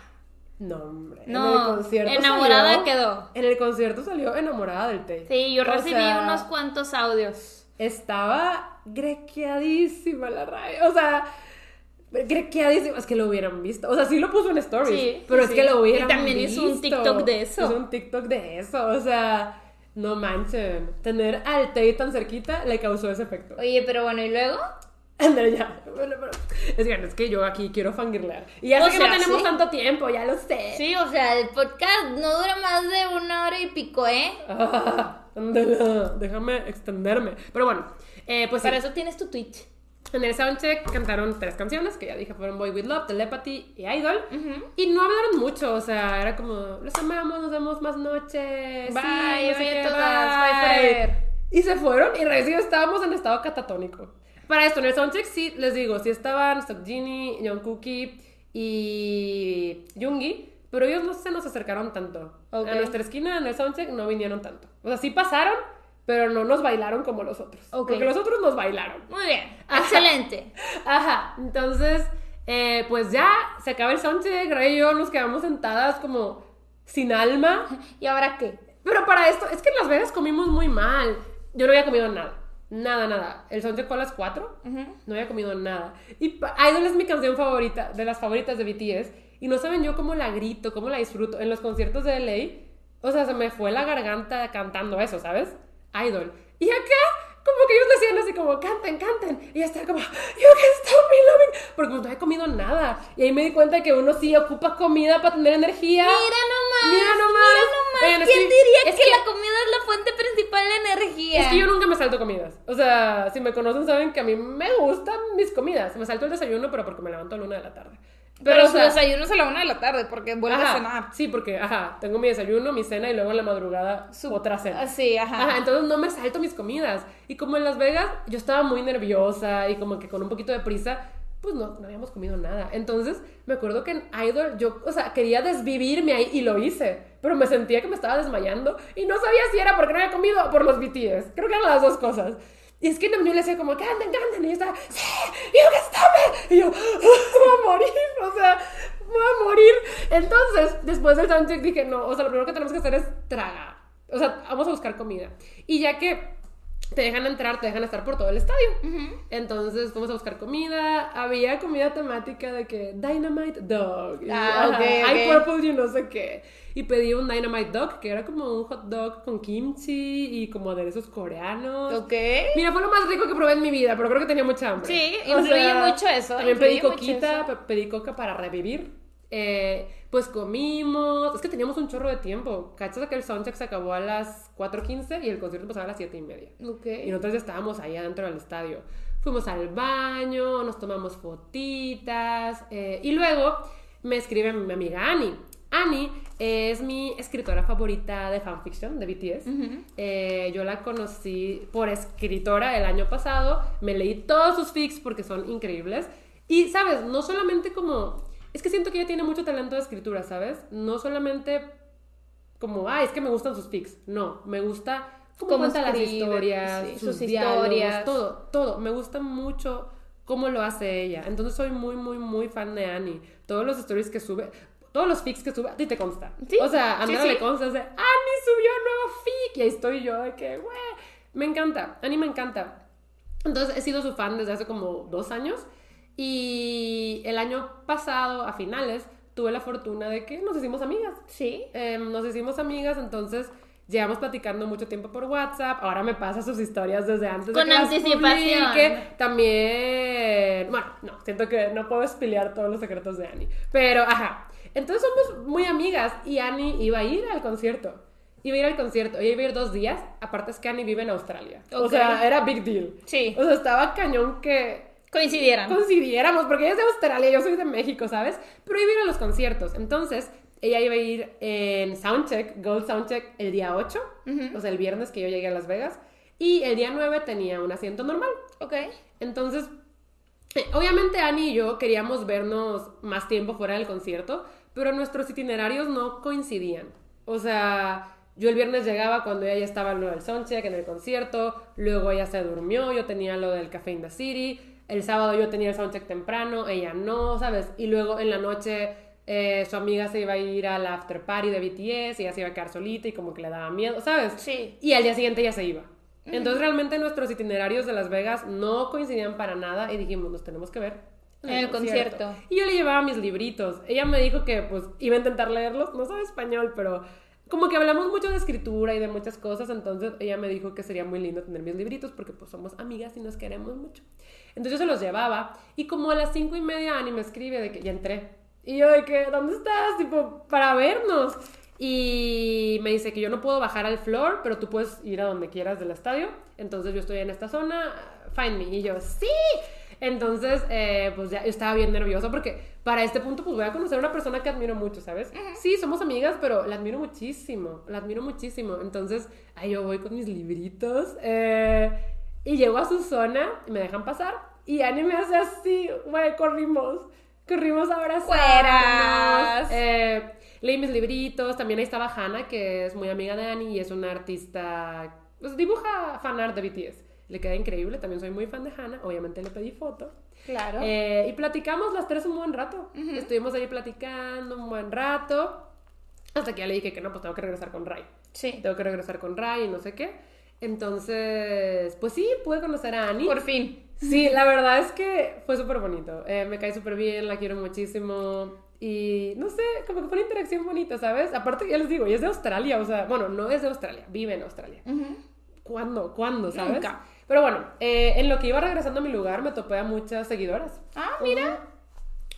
No, hombre. en No, el concierto enamorada salió- quedó. En el concierto salió enamorada del Tay. Sí, yo O recibí sea, unos cuantos audios. Estaba grequeadísima la Ray. O sea, Crequeadísimo. Es que lo hubieran visto. O sea, sí lo puso en stories. Sí, pero sí, es que lo hubieran Y también hizo un visto. TikTok de eso. Hizo un TikTok de eso. O sea, no manchen. Tener al Tate tan cerquita le causó ese efecto. Oye, pero bueno, ¿y luego? Ándale, ya. Bueno, pero- Es que, es que yo aquí quiero fangirlear. Y ya O sé que no sea, tenemos sí. tanto tiempo, ya lo sé. Sí, o sea, el podcast no dura más de una hora y pico, ¿eh? Ah, déjame extenderme. Pero bueno, eh, pues. Para eso tienes tu Twitch. En el soundcheck cantaron tres canciones, que ya dije fueron Boy With Love, Telepathy y Idol. Y no hablaron mucho, o sea, era como, los amamos, nos vemos más noches. Bye, sí, no sé bye todas, bye forever. Y se fueron y recién estábamos en estado catatónico. Para esto, en el soundcheck sí, les digo, sí estaban John Cookie y Jungi, pero ellos no se nos acercaron tanto. Ok. A nuestra esquina en el soundcheck no vinieron tanto. O sea, sí pasaron, pero no nos bailaron como los otros. Porque los otros nos bailaron. Muy bien, Ajá. excelente. Ajá, entonces, eh, pues ya se acaba el soundcheck, Ray y yo nos quedamos sentadas como sin alma. ¿Y ahora qué? Pero para esto, es que en Las Vegas comimos muy mal. Yo no había comido nada. Nada, nada. El soundcheck fue a las 4. No había comido nada. Y Idol es mi canción favorita, de las favoritas de BTS. Y no saben yo cómo la grito, cómo la disfruto. En los conciertos de LA, o sea, se me fue la garganta cantando eso, ¿sabes? Idol. Y acá, como que ellos decían así como, canten, canten. Y estaba como, you can stop me loving. Porque pues no había comido nada. Y ahí me di cuenta que uno sí ocupa comida para tener energía. Mira nomás. Mira nomás. Oigan, es ¿Quién diría es que, que- la comida es la fuente principal de energía? Es que yo nunca me salto comidas. O sea, si me conocen saben que a mí me gustan mis comidas. Me salto el desayuno, pero porque me levanto a la una de la tarde. Pero o su sea, desayuno es a la una de la tarde porque vuelve ajá, a cenar. Sí, porque, ajá, tengo mi desayuno, mi cena y luego en la madrugada Su- otra cena. Ah, sí, ajá. Ajá, entonces no me salto mis comidas. Y como en Las Vegas yo estaba muy nerviosa y como que con un poquito de prisa, pues no, no habíamos comido nada. Entonces me acuerdo que en Idol yo, o sea, quería desvivirme ahí y lo hice. Pero me sentía que me estaba desmayando y no sabía si era porque no había comido o por los BTS. Creo que eran las dos cosas. Y es que yo le decía como, canten, canten. Y yo estaba, sí, can stop it. Y yo, voy a morir, o sea, voy a morir. Entonces, después del soundcheck dije, no, o sea, lo primero que tenemos que hacer es tragar. O sea, vamos a buscar comida. Y ya que te dejan entrar, te dejan estar por todo el estadio. Entonces fuimos a buscar comida. Había comida temática de que Dynamite Dog. Y, Ah, ok, ajá, I ok. Purple y no sé qué. Y pedí un Dynamite Dog, que era como un hot dog con kimchi y como aderezos coreanos. Ok. Mira, fue lo más rico que probé en mi vida, pero creo que tenía mucha hambre. Sí, influye mucho eso, También pedí coquita, pedí coca para revivir. Eh, pues comimos. Es que teníamos un chorro de tiempo. ¿Cachas que el soundcheck se acabó a las 4.15 y el concierto empezaba a las 7 y media? Ok. Y nosotros ya estábamos ahí adentro del estadio. Fuimos al baño, nos tomamos fotitas. eh, y luego me escribe mi amiga Annie. Annie es mi escritora favorita de fanfiction de BTS. Eh, yo la conocí por escritora el año pasado. Me leí todos sus fics porque son increíbles. Y, ¿sabes? No solamente como... Es que siento que ella tiene mucho talento de escritura, ¿sabes? No solamente como, ah, es que me gustan sus fics. No, me gusta cómo, Cómo cuenta las escribe, historias, sí, sus, sus diálogos, historias. todo, todo. Me gusta mucho cómo lo hace ella. Entonces soy muy, muy, muy fan de Annie. Todos los stories que sube, todos los fics que sube, a ti te consta. Sí, O sea, a Andrea sí. le consta, es de, Annie subió un nuevo fic. Y ahí estoy yo de que, güey, me encanta. Annie me encanta. Entonces he sido su fan desde hace como dos años. Y el año pasado, a finales, tuve la fortuna de que nos hicimos amigas. Sí. Em, nos hicimos amigas, entonces llevamos platicando mucho tiempo por WhatsApp. Ahora me pasa sus historias desde antes Con de que las anticipación. publique. También, bueno, no, siento que no puedo espilear todos los secretos de Annie. Pero, ajá. Entonces somos muy amigas y Annie iba a ir al concierto. Iba a ir al concierto. Ella iba a ir dos días. Aparte es que Annie vive en Australia. O Ok. sea, era big deal. Sí. O sea, estaba cañón que Coincidieran. coincidiéramos, porque ella es de Australia, yo soy de México, ¿sabes? Pero iba a ir a los conciertos. Entonces, ella iba a ir en Soundcheck, Gold Soundcheck, el día 8, o sea, el viernes que yo llegué a Las Vegas, y el día 9 tenía un asiento normal. Ok. Entonces, eh, obviamente Annie y yo queríamos vernos más tiempo fuera del concierto, pero nuestros itinerarios no coincidían. O sea, yo el viernes llegaba cuando ella ya estaba en lo del soundcheck, en el concierto, luego ella se durmió, yo tenía lo del Café in the City, el sábado yo tenía el soundcheck temprano, ella no, ¿sabes? Y luego en la noche eh, su amiga se iba a ir al after party de BTS, y ella se iba a quedar solita y como que le daba miedo, ¿sabes? Sí. Y al día siguiente ella se iba. Entonces realmente nuestros itinerarios de Las Vegas no coincidían para nada y dijimos, nos tenemos que ver En el concierto. Y yo le llevaba mis libritos. Ella me dijo que pues iba a intentar leerlos, no sabe español, pero como que hablamos mucho de escritura y de muchas cosas, entonces ella me dijo que sería muy lindo tener mis libritos porque pues somos amigas y nos queremos mucho. Entonces yo se los llevaba y como a las cinco y media Ani me escribe de que ya entré. Y yo de que, ¿dónde estás? Tipo, para vernos. Y me dice que yo no puedo bajar al floor, pero tú puedes ir a donde quieras del estadio. Entonces yo estoy en esta zona, find me. Y yo, sí. Entonces, eh, pues ya yo estaba bien nerviosa porque para este punto, pues voy a conocer a una persona que admiro mucho, ¿sabes? Sí, somos amigas, pero la admiro muchísimo, la admiro muchísimo. Entonces, ahí yo voy con mis libritos eh, y llego a su zona y me dejan pasar. Y Annie me hace así, güey, corrimos, corrimos a abrazarnos. Eh, leí mis libritos, también ahí estaba Hannah, que es muy amiga de Annie y es una artista, pues dibuja fanart de BTS le queda increíble. También soy muy fan de Hannah. Obviamente le pedí foto. Claro. Eh, y platicamos las tres un buen rato. Estuvimos ahí platicando un buen rato. Hasta que ya le dije que no, pues tengo que regresar con Ray. Sí. Tengo que regresar con Ray y no sé qué. Entonces, pues sí, pude conocer a Annie. Por fin. Sí, la verdad es que fue súper bonito. Eh, me cae súper bien, la quiero muchísimo. Y no sé, como que fue una interacción bonita, ¿sabes? Aparte, ya les digo, ella es de Australia, o sea, bueno, no es de Australia, vive en Australia. ¿Cuándo? ¿Cuándo? ¿Sabes? Nunca. Pero bueno, eh, en lo que iba regresando a mi lugar me topé a muchas seguidoras. Ah, mira.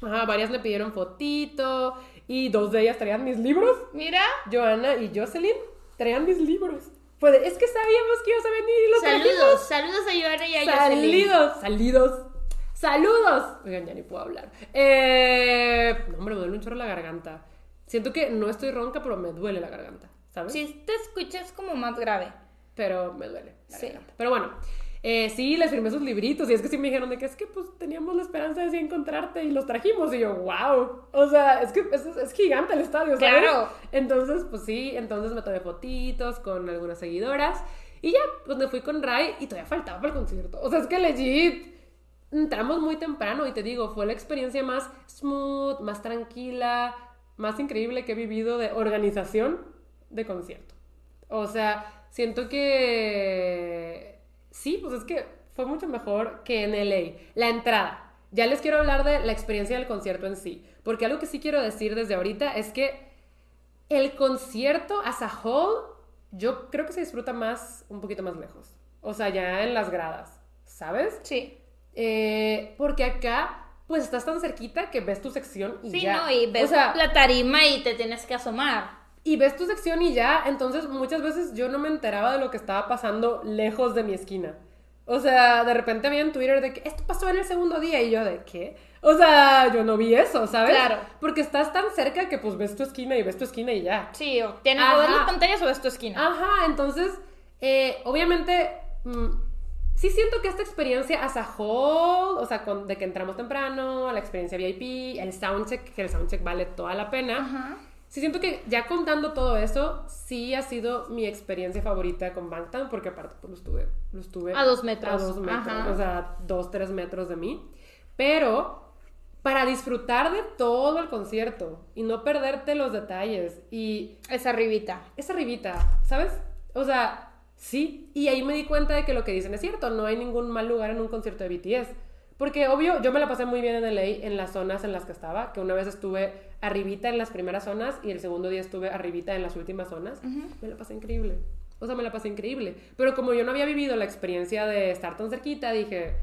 Ajá, varias me pidieron fotito y dos de ellas traían mis libros. Mira. Joana y Jocelyn traían mis libros. Pues es que sabíamos que ibas a venir y los Saludos, saludos a Joana y a Jocelyn. Saludos, saludos. Saludos. Oigan, ya ni puedo hablar. Eh, no, hombre, me duele un chorro la garganta. Siento que no estoy ronca, pero me duele la garganta, ¿sabes? Si te escuchas como más grave. Pero me duele. la Sí. garganta. Pero bueno, eh, sí, les firmé sus libritos y es que sí me dijeron de que es que pues teníamos la esperanza de sí encontrarte y los trajimos y yo, wow. O sea, es que es, es gigante el estadio, ¿sabes? Claro. Entonces, pues sí, entonces me tomé fotitos con algunas seguidoras y ya, pues me fui con Ray y todavía faltaba para el concierto. O sea, es que legit entramos muy temprano y te digo, fue la experiencia más smooth, más tranquila, más increíble que he vivido de organización de concierto. O sea, siento que sí, pues es que fue mucho mejor que en LA. La entrada. Ya les quiero hablar de la experiencia del concierto en sí, porque algo que sí quiero decir desde ahorita es que el concierto as a whole, yo creo que se disfruta más, un poquito más lejos. O sea, ya en las gradas, ¿sabes? Sí. Eh, porque acá, pues estás tan cerquita que ves tu sección y Sí, ya. ¿no? Y ves o sea, la tarima y te tienes que asomar. Y ves tu sección y ya, entonces muchas veces yo no me enteraba de lo que estaba pasando lejos de mi esquina. O sea, de repente vi en Twitter de que esto pasó en el segundo día y yo de qué? O sea, yo no vi eso, ¿sabes? Claro. Porque estás tan cerca que pues ves tu esquina y ves tu esquina y ya. Sí, o tienes o ves las pantallas o ves tu esquina. Ajá, entonces, eh, obviamente, mm, sí siento que esta experiencia as a whole, o sea, con- de que entramos temprano, la experiencia VIP, el soundcheck, que el soundcheck vale toda la pena. Ajá. Sí siento que ya contando todo eso, sí ha sido mi experiencia favorita con Bangtan, porque aparte pues lo estuve, lo estuve A dos metros. A dos metros, Ajá. o sea, dos, tres metros de mí. Pero para disfrutar de todo el concierto y no perderte los detalles y Esa arribita. es arribita, ¿sabes? O sea, sí. Y ahí me di cuenta de que lo que dicen es cierto, no hay ningún mal lugar en un concierto de BTS. Porque obvio, yo me la pasé muy bien en LA en las zonas en las que estaba, que una vez estuve arribita en las primeras zonas y el segundo día estuve arribita en las últimas zonas. Me la pasé increíble. O sea, me la pasé increíble. Pero como yo no había vivido la experiencia de estar tan cerquita, dije,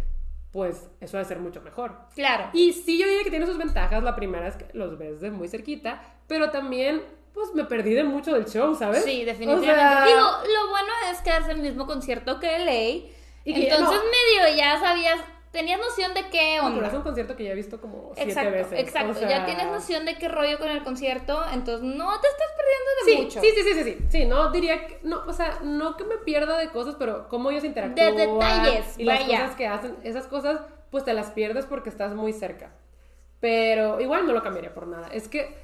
pues eso debe ser mucho mejor. Claro. Y sí, yo diría que tiene sus ventajas. La primera es que los ves de muy cerquita, pero también, pues me perdí de mucho del show, ¿sabes? Sí, O definitivamente. sea, Digo, lo bueno es que es el mismo concierto que LA. Y que- entonces no. medio ya sabías, tenías noción de qué no, onda. pero es un concierto que ya he visto como siete Exacto, veces. exacto. o sea- Ya tienes noción de qué rollo con el concierto, entonces no te estás perdiendo de Sí, mucho. sí, sí, sí, sí, sí, sí, no diría que, no, o sea, no que me pierda de cosas, pero cómo ellos interactúan. De detalles, Y las vaya. cosas que hacen, esas cosas, pues te las pierdes porque estás muy cerca. Pero igual no lo cambiaría por nada. Es que,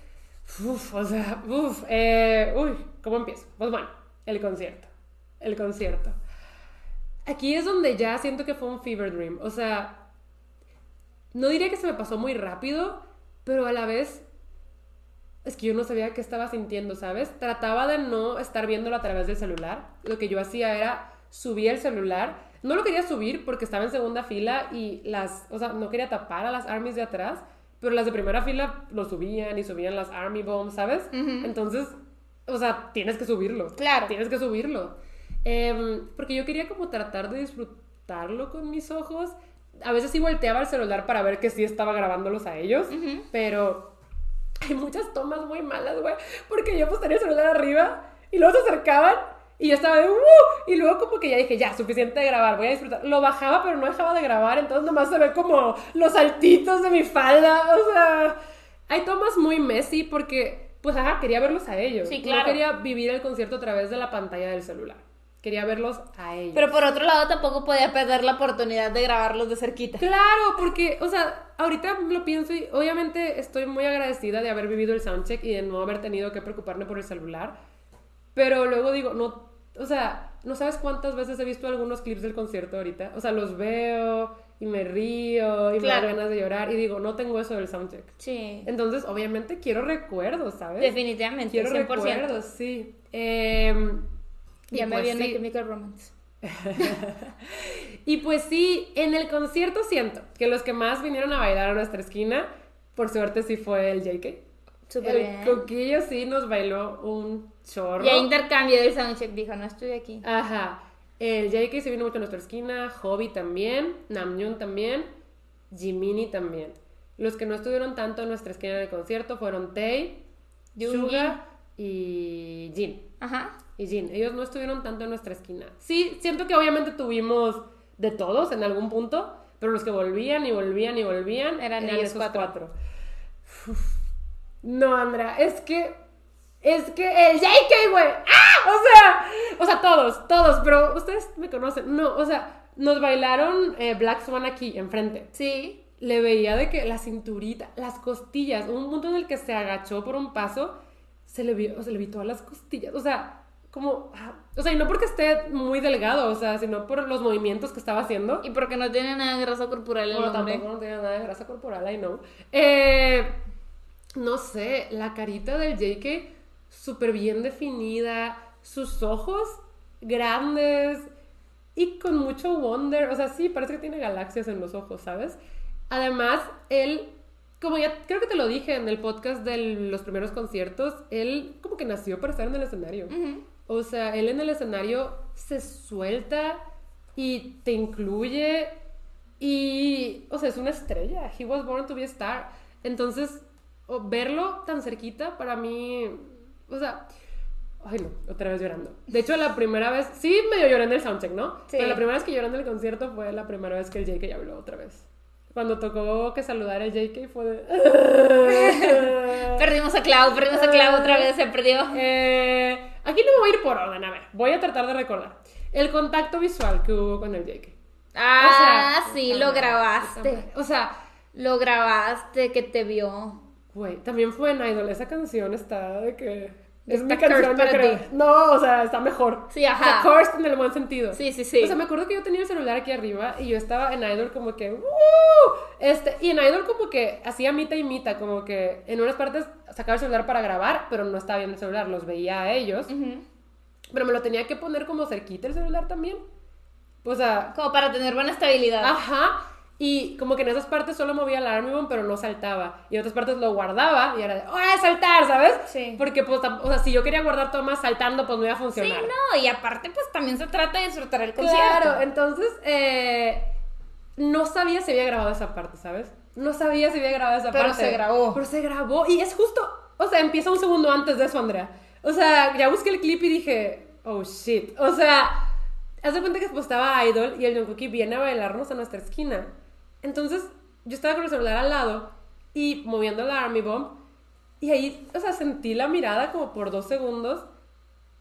uff, o sea, uff, eh, uy, ¿cómo empiezo? Pues bueno, el concierto, el concierto. Aquí es donde ya siento que fue un fever dream, o sea, no diría que se me pasó muy rápido, pero a la vez es que yo no sabía qué estaba sintiendo, ¿sabes? Trataba de no estar viéndolo a través del celular. Lo que yo hacía era subir el celular, no lo quería subir porque estaba en segunda fila y las, o sea, no quería tapar a las armies de atrás, pero las de primera fila lo subían y subían las army bombs, ¿sabes? Entonces, o sea, tienes que subirlo. Claro. Tienes que subirlo. Em, porque yo quería como tratar de disfrutarlo con mis ojos. A veces sí volteaba el celular para ver que sí estaba grabándolos a ellos, pero hay muchas tomas muy malas, güey, porque yo pues tenía el celular arriba y luego se acercaban y yo estaba de ¡uh! Y luego como que ya dije, ya, suficiente de grabar, voy a disfrutar. Lo bajaba, pero no dejaba de grabar, entonces nomás se ve como los saltitos de mi falda. O sea, hay tomas muy messy porque, pues, ajá, quería verlos a ellos. Sí, claro. No quería vivir el concierto a través de la pantalla del celular. Quería verlos a ellos. Pero por otro lado tampoco podía perder la oportunidad de grabarlos de cerquita. Claro, porque, o sea, ahorita lo pienso y obviamente estoy muy agradecida de haber vivido el soundcheck y de no haber tenido que preocuparme por el celular. Pero luego digo, no, o sea, no sabes cuántas veces he visto algunos clips del concierto ahorita. O sea, los veo y me río y me da ganas de llorar y digo, no tengo eso del soundcheck. Sí. Entonces, obviamente quiero recuerdos, ¿sabes? Definitivamente, Quiero 100%. recuerdos, sí. Em, y Ya me pues viene sí. Chemical Romance. Y pues sí, en el concierto siento que los que más vinieron a bailar a nuestra esquina, por suerte sí fue el JK. Súper el bien. coquillo sí nos bailó un chorro. Y a intercambio del soundcheck dijo, no estoy aquí. Ajá. El JK se vino mucho a nuestra esquina, Hobby también, Namjoon también, Jiminy también. Los que no estuvieron tanto en nuestra esquina en el concierto fueron Tae, Yoongi. Suga y Jin. Ajá. Y Jin, ellos no estuvieron tanto en nuestra esquina. Sí, siento que obviamente tuvimos de todos en algún punto, pero los que volvían y volvían y volvían Eran ellos esos cuatro. Uf. No, Andrea, es que es que el JK, güey. ¡Ah! O sea, o sea, todos, todos, pero ustedes me conocen. No, o sea, nos bailaron eh, Black Swan aquí enfrente. Sí. Le veía de que la cinturita, las costillas, un punto en el que se agachó por un paso, se le vio, se le vi todas las costillas, o sea, como, o sea, y no porque esté muy delgado, o sea, sino por los movimientos que estaba haciendo. Y porque no tiene nada de grasa corporal el Bueno, hombre. tampoco no tenía nada de grasa corporal, I know. Eh, no sé, la carita del JK súper bien definida, sus ojos grandes y con mucho wonder, o sea, sí, parece que tiene galaxias en los ojos, ¿sabes? Además, él, como ya creo que te lo dije en el podcast de los primeros conciertos, él como que nació para estar en el escenario. O sea, él en el escenario se suelta y te incluye y, o sea, es una estrella. He was born to be a star. Entonces, verlo tan cerquita para mí, o sea, ay no, otra vez llorando. De hecho, la primera vez, sí medio lloré en el soundcheck, ¿no? Sí. Pero la primera vez que lloré en el concierto fue la primera vez que el JK habló otra vez. Cuando tocó que saludar el JK fue de... Perdimos a Clau, perdimos a Clau otra vez, se perdió. Eh, aquí no me voy a ir por orden, a ver, voy a tratar de recordar. El contacto visual que hubo con el JK. Ah, O sea, sí, lo madre, grabaste. O sea, Lo grabaste, que te vio. güey, también fue en Idol. Esa canción está de que. Es mi canción, para creo. ti. No, o sea, está mejor. Sí, ajá. Está cursed en el buen sentido. Sí, sí, sí. O sea, me acuerdo que yo tenía el celular aquí arriba y yo estaba en Idol como que. ¡Uh! Este, y en Idol como que hacía mitad y mitad, como que en unas partes sacaba el celular para grabar, pero no estaba viendo el celular, los veía a ellos. Ujú. Pero me lo tenía que poner como cerquita el celular también. O sea, Como para tener buena estabilidad. Ajá. Y como que en esas partes solo movía el Army Bomb, pero no saltaba. Y en otras partes lo guardaba y era de, ¡hora de saltar! ¿Sabes? Sí. Porque, pues, o sea, si yo quería guardar tomas saltando, pues no iba a Sí, funcionar. no, y aparte, pues también se trata de disfrutar el concierto. Claro, entonces, eh, no sabía si había grabado esa parte, ¿sabes? No sabía si había grabado esa Pero parte. se grabó. Pero se grabó. Y es justo, o sea, empieza un segundo antes de eso, Andrea. O sea, ya busqué el clip y dije, oh shit. O sea, haz de cuenta que pues, estaba Idol y el Jungkook viene a bailarnos a nuestra esquina. Entonces, yo estaba con el celular al lado y moviendo la Army Bomb. Y ahí, o sea, sentí la mirada como por dos segundos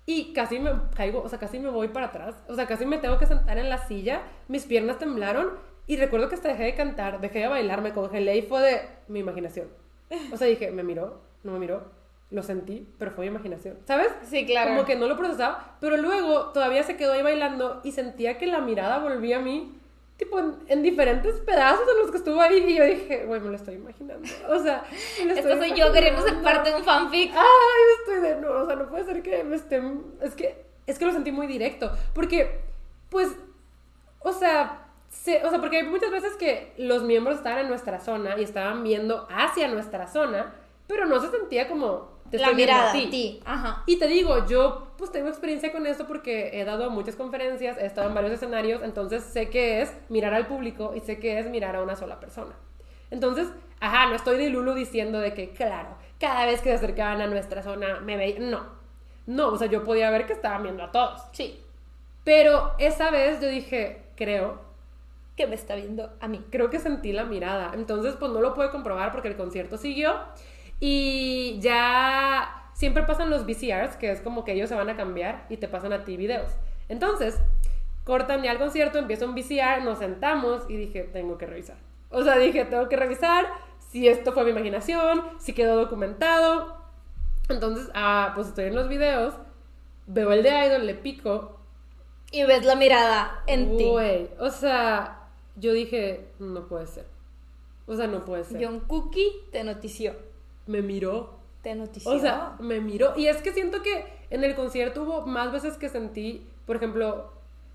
y casi me caigo, o sea, casi me voy para atrás. O sea, casi me tengo que sentar en la silla. Mis piernas temblaron y recuerdo que hasta dejé de cantar, dejé de bailar, me congelé y fue de mi imaginación. O sea, dije, me miró, no me miró, lo sentí, pero fue mi imaginación. ¿Sabes? Sí, claro. Como que no lo procesaba, pero luego todavía se quedó ahí bailando y sentía que la mirada volvía a mí, tipo en, en diferentes pedazos en los que estuvo ahí y yo dije, güey, me lo estoy imaginando. O sea, estoy soy yo queriendo ser parte de un fanfic. Ay, estoy de no, o sea, no puede ser que me estén. Es que, es que lo sentí muy directo. Porque, pues, o sea, se- o sea, porque hay muchas veces que los miembros estaban en nuestra zona y estaban viendo hacia nuestra zona, pero no se sentía como te la estoy viendo mirada a ti. ti. Ajá. Y te digo, yo pues tengo experiencia con esto porque he dado muchas conferencias, he estado en varios escenarios, entonces sé que es mirar al público y sé que es mirar a una sola persona. Entonces, ajá, no estoy de Lulu diciendo de que, claro, cada vez que se acercaban a nuestra zona me veían. No, no, o sea, yo podía ver que estaban viendo a todos. Sí. Pero esa vez yo dije, creo, Que me está viendo a mí. creo que sentí la mirada. Entonces, pues no lo pude comprobar porque el concierto siguió. Y ya siempre pasan los VCRs, que es como que ellos se van a cambiar y te pasan a ti videos. Entonces, cortan ya el concierto, empieza un VCR, nos sentamos y dije, tengo que revisar. O sea, dije, tengo que revisar si esto fue mi imaginación, si quedó documentado. Entonces, ah, pues estoy en los videos, veo el de Idol, le pico Y ves la mirada en ti. Güey, o sea, yo dije, no puede ser. O sea, no puede ser. John Cookie te notició. Me miró. Te notició. O sea, me miró. Y es que siento que en el concierto hubo más veces que sentí, por ejemplo,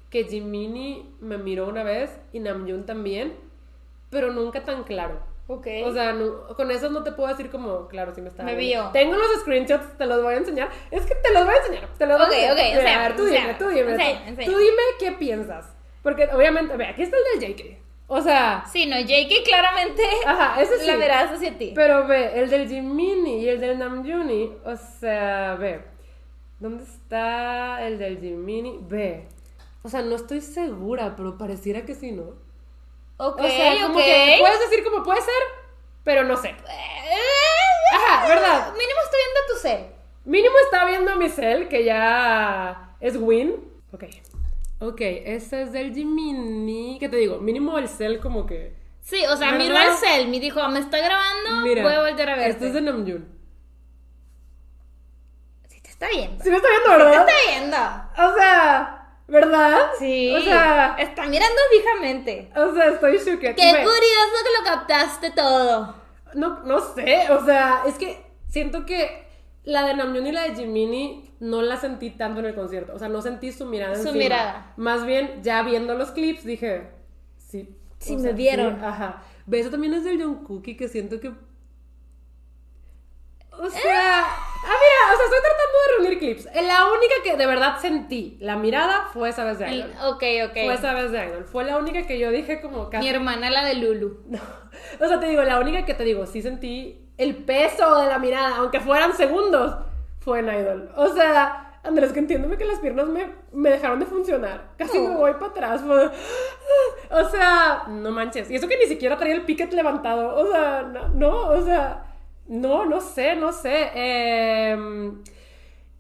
que Jiminy me miró una vez y Namjoon también, pero nunca tan claro. ok. O sea, no- con eso no te puedo decir como, claro, sí me estaba Me viendo. vio. Tengo los screenshots, te los voy a enseñar. Es que te los voy a enseñar. Te los voy Ok, a enseñar. ok, Mira, enséñame, a ver, tú dime, tú dime. tú- enséñame. Tú dime qué piensas. Porque obviamente, ve, aquí está el del JK. O sea, Sí, no, JK claramente ajá, ese sí. la verás hacia ti. Pero ve, el del Jiminy y el del Namjoon, o sea, ve. ¿Dónde está el del Jiminy? Ve. O sea, no estoy segura, pero pareciera que sí, ¿no? ok, O sea, como ok. que puedes decir como puede ser, pero no sé. Ajá, ¿verdad? Mínimo estoy viendo tu cel. Mínimo está viendo mi cel, que ya es win. Ok. Ok, ese es del Jiminy. ¿Qué te digo? Mínimo el cel como que... Sí, o sea, miró el cel, me dijo, me está grabando, Mira, voy a volver a ver. Este es de Namjoon. Sí, te está viendo. Sí me está viendo, Te ¿verdad? está viendo. O sea, ¿verdad? Sí. O sea, está mirando fijamente. o sea, estoy shook. Qué curioso que lo captaste todo. No, no sé, o sea, es que siento que la de Namjoon y la de Jiminy no la sentí tanto en el concierto. O sea, no sentí su mirada Su encima. mirada. Más bien, ya viendo los clips, dije, sí. Sí, me sea, vieron. ajá. Ve, eso también es del John Cookie, que siento que... O sea... Ah, mira, o sea, estoy tratando de reunir clips. La única que de verdad sentí la mirada fue esa vez de Idol. ok, ok. Fue esa vez de Idol. Fue la única que yo dije como casi... Mi hermana, la de Lulu. No. O sea, te digo, la única que te digo, sí sentí el peso de la mirada, aunque fueran segundos, fue en Idol. O sea, Andrés, que entiéndeme que las piernas me, me dejaron de funcionar. Casi me Oh. voy para atrás. fue- O sea, no manches. Y eso que ni siquiera traía el piquet levantado. O sea, no, no, o sea, no, no sé, no sé. Em,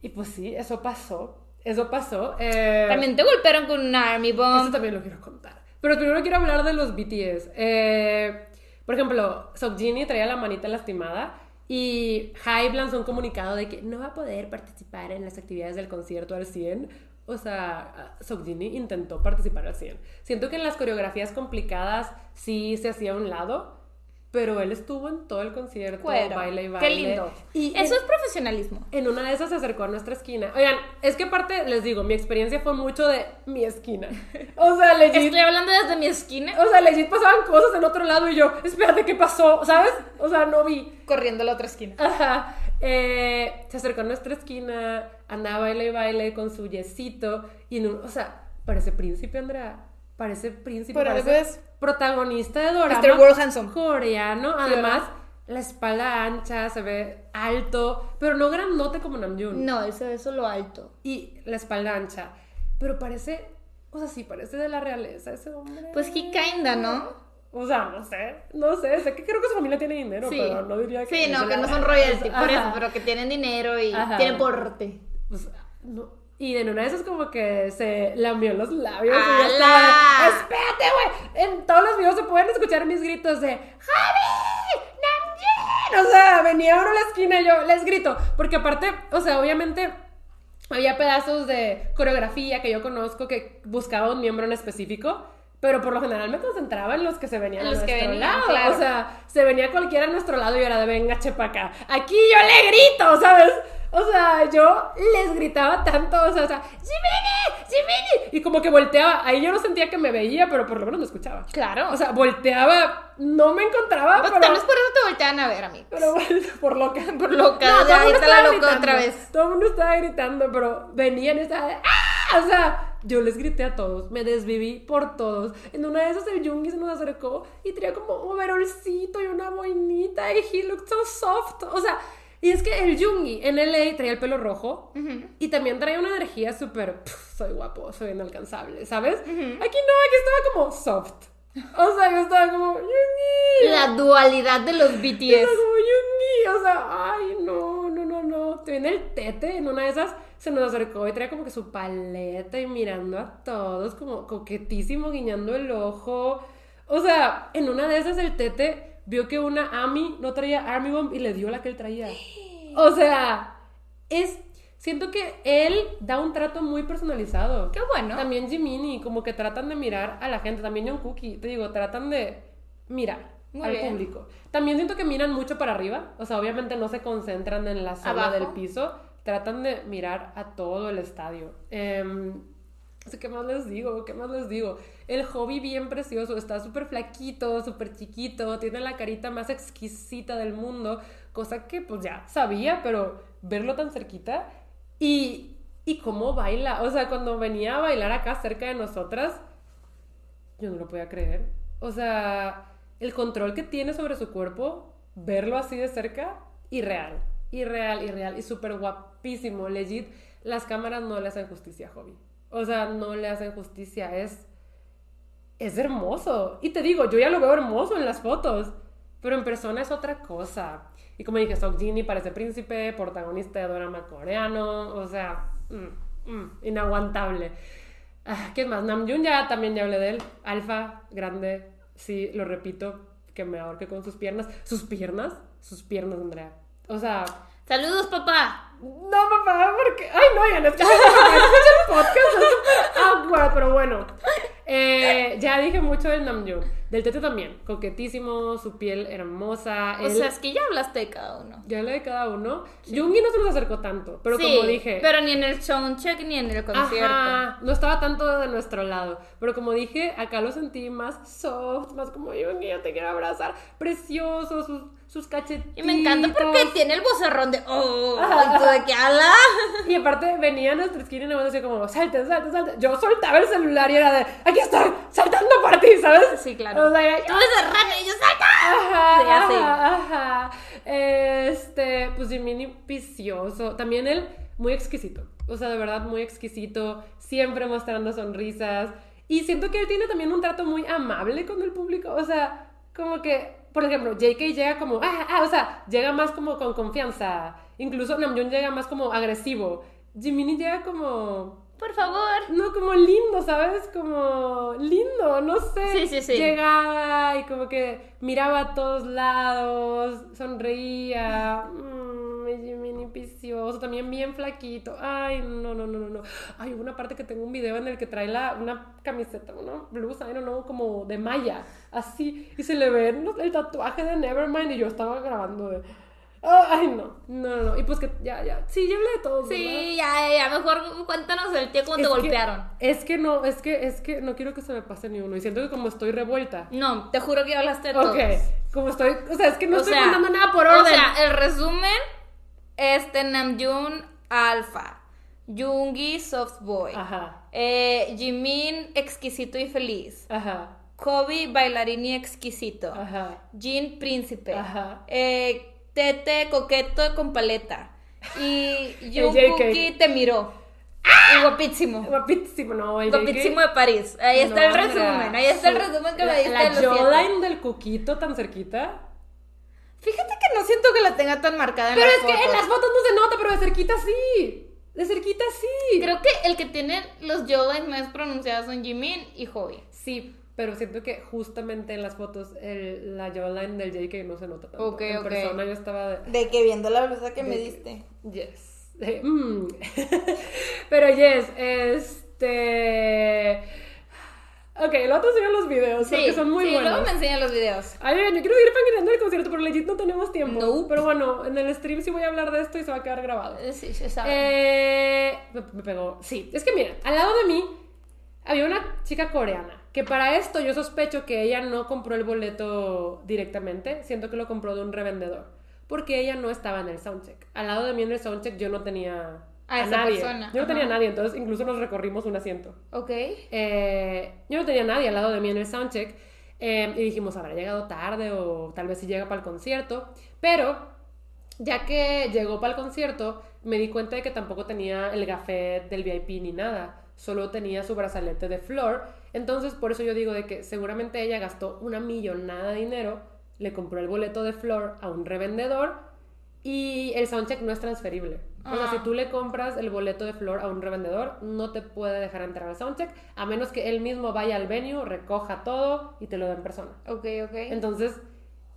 y pues sí, eso pasó. Eso pasó. Eh, También te golpearon con un Army eso Bomb. también lo quiero contar. Pero primero quiero hablar de los BTS. Eh, por ejemplo, Seokjini traía la manita lastimada y Hype lanzó un comunicado de que no va a poder participar en las actividades del concierto al 100. O sea, Seokjini intentó participar al 100. Siento que en las coreografías complicadas sí se hacía a un lado, pero él estuvo en todo el concierto, Cuero. baile y baile. Qué lindo. Y Eso es profesionalismo. en una de esas se acercó a nuestra esquina. Oigan, es que aparte, les digo, mi experiencia fue mucho de mi esquina. O sea, legit, Estoy hablando desde mi esquina, o sea, legit pasaban cosas en otro lado y yo, espérate, ¿qué pasó? ¿Sabes? O sea, no vi. corriendo a la otra esquina. Ajá. Eh, se acercó a nuestra esquina, andaba baile y baile con su yesito y, en un- o sea, parece príncipe, Andrea. Parece príncipe, Pero parece es- protagonista de Dorama Mr. World Handsome. coreano. Además, la espalda ancha, se ve alto, pero no grandote como Namjoon. No, eso es lo alto. Y la espalda ancha. Pero parece, o sea, sí, parece de la realeza ese hombre. Pues he kinda, ¿no? O sea, no sé, no sé, sé que creo que su familia tiene dinero, Sí. pero no diría que... Sí, no, que la no son royalty, por eso, pero que tienen dinero y Ajá. tienen porte. Pues, no. Y en una de esas como que se lambió los labios. y estaba, ¡Espérate, güey! En todos los videos se pueden escuchar mis gritos de ¡Javi! ¡Namjoon! O sea, venía uno a la esquina y yo les grito. Porque aparte, o sea, obviamente había pedazos de coreografía que yo conozco que buscaba un miembro en específico. Pero por lo general me concentraba en los que se venían En a los que nuestro venían, lado. claro. O sea, se venía cualquiera a nuestro lado y era de venga, chepa acá. Aquí yo le grito, ¿sabes? O sea, yo les gritaba tanto, o sea, o sea. ¡Jiminy! Y como que volteaba, ahí yo no sentía que me veía, pero por lo menos me escuchaba. Claro. O sea, volteaba, no me encontraba, Pues pero... tal vez por eso te voltean a ver a mí. Pero por loca. Por loca, todo ya ahí está la loca otra vez. Todo el mundo estaba gritando, pero venían y estaba ¡ah! O sea, yo les grité a todos, me desviví por todos. En una de esas el Jungi se nos acercó y tenía como un overolcito y una boinita y he looked so soft. O sea, y es que el Jungi en LA traía el pelo rojo y también traía una energía súper, "Pff, soy guapo, soy inalcanzable, ¿sabes? Aquí no, aquí estaba como soft. O sea, yo estaba como, Jungi. La dualidad de los BTS. como Yungi, o sea, ay, no, no, no, no. Te viene el tete, en una de esas se nos acercó y traía como que su paleta y mirando a todos, como coquetísimo, guiñando el ojo. O sea, en una de esas el tete vio que una Ami no traía Army Bomb y le dio la que él traía. O sea, es. Siento que él da un trato muy personalizado. Qué bueno. También Jiminy, como que tratan de mirar a la gente. También John Cookie, te digo, tratan de mirar Muy al bien. público. También siento que miran mucho para arriba. O sea, obviamente no se concentran en la zona Abajo. del piso. Tratan de mirar a todo el estadio. Em, ¿Qué más les digo? ¿Qué más les digo? El hobby bien precioso. Está súper flaquito, súper chiquito. Tiene la carita más exquisita del mundo. Cosa que pues ya sabía, pero verlo tan cerquita. Y, y cómo baila. O sea, cuando venía a bailar acá cerca de nosotras, yo no lo podía creer. O sea, el control que tiene sobre su cuerpo, verlo así de cerca, irreal. Irreal, irreal. Y súper guapísimo. Legit, las cámaras no le hacen justicia a Hobby. O sea, no le hacen justicia. Es, es hermoso. Y te digo, yo ya lo veo hermoso en las fotos. Pero en persona es otra cosa. Y como dije, Sok Jini parece príncipe, protagonista de drama coreano. O sea, mm, mm, inaguantable. Ah, ¿Qué más? Namjoon ya también ya hablé de él. Alfa, grande. Sí, lo repito, que me ahorque con sus piernas. ¿Sus piernas? Sus piernas, Andrea. O sea, Saludos, papá. No, papá, porque. Ay, no, ya no escuchan el podcast, es súper awkward, pero bueno. Eh, ya dije mucho del Namjoon. Del Tete también. Coquetísimo, su piel hermosa. O él- sea, es que ya hablaste de cada uno. ya hablé de cada uno. Jungi no se nos acercó tanto, pero Sí, como dije. Pero ni en el soundcheck ni en el concierto. Ajá, no estaba tanto de nuestro lado. Pero como dije, acá lo sentí más soft, más como yo te quiero abrazar. Precioso, sus, sus cachetitos. Y me encanta porque tiene el vocerrón de. ¡Oh! Ajá. ¿Y tú de qué habla? Y aparte venía nuestro skin y nos decía como, salte, salte, salte. Yo soltaba el celular y era de, aquí estoy, saltando por ti, ¿sabes? Sí, claro. O sea, Tú rana y yo salta. Ajá, Sí, así. ajá, ajá. Este, pues Jiminy vicioso. También él muy exquisito. O sea, de verdad muy exquisito. Siempre mostrando sonrisas. Y siento que él tiene también un trato muy amable con el público. O sea, como que, por ejemplo, JK llega como, ah, ah, o sea, llega más como con confianza. Incluso Namjoon llega más como agresivo. Jiminy llega como Por favor. no, como lindo, ¿sabes? Como lindo, no sé. Sí, sí, sí. Llegaba y como que miraba a todos lados, sonreía. Mmm, Jiminy vicioso, también bien flaquito. Ay, no, no, no, no, no. Ay, hubo una parte que tengo un video en el que trae la, una camiseta, una blusa, I don't know, como de malla, así. Y se le ve ¿no? el tatuaje de Nevermind y yo estaba grabando de... Ay, no, no, no, no. Y pues que ya, ya. Sí, ya hablé de todo. ¿verdad? Sí, ya, ya, mejor cuéntanos el tío cómo te que- golpearon. es que no, es que, es que no quiero que se me pase ni uno. Y siento que como estoy revuelta. No, te juro que hablaste de todo. Ok, como estoy, o sea, es que no O estoy sea, contando nada por O orden. sea, el resumen, este Namjoon Alpha, Yoongi Soft Boy, Ajá, eh, Jimin exquisito y feliz, ajá, Kobe bailarín y exquisito, ajá. Jin príncipe, Ajá. eh, Tete coqueto con paleta y. Jungkook te miró. Y guapísimo. Guapísimo, no, el Guapísimo de París. Ahí está el resumen. Ahí está el su- resumen que la, me diste La de jawline del cuquito tan cerquita. Fíjate que no siento que la tenga tan marcada en Pero las es que en las fotos no se nota, pero de cerquita sí. De cerquita sí. Creo que el que tiene los jawlines más pronunciados son Jimin y Hobby. Sí, pero siento que justamente en las fotos el- la jawline del JK no se nota tanto. Ok, en ok. persona yo estaba de... De que viendo la blusa que me De- diste. Yes. Eh, mm. Pero yes, este. Ok, luego te enseño los videos porque son muy sí, buenos. luego me enseñan los videos. Ay, yo quiero seguir fangirando el concierto, pero legit no tenemos tiempo. No. Pero bueno, en el stream sí voy a hablar de esto y se va a quedar grabado. Eh, Sí, se sabe. Eh, me, me pegó. Sí, es que miren, al lado de mí había una chica coreana. Que para esto yo sospecho que ella no compró el boleto directamente. Siento que lo compró de un revendedor. Porque ella no estaba en el soundcheck. Al lado de mí en el soundcheck yo no tenía A a esa nadie. persona, Yo no tenía a nadie, entonces incluso nos recorrimos un asiento. ok. Eh, yo no tenía nadie al lado de mí en el soundcheck. eh, y dijimos, habrá llegado tarde o tal vez si llega para el concierto. Pero ya que llegó para el concierto, me di cuenta de que tampoco tenía el gafet del VIP ni nada. Solo tenía su brazalete de flor. Entonces, por eso yo digo de que seguramente ella gastó una millonada de dinero, le compró el boleto de flor a un revendedor y el soundcheck no es transferible. O sea, Ah. si tú le compras el boleto de flor a un revendedor, no te puede dejar entrar al soundcheck, a menos que él mismo vaya al venue, recoja todo y te lo dé en persona. Ok, ok. Entonces,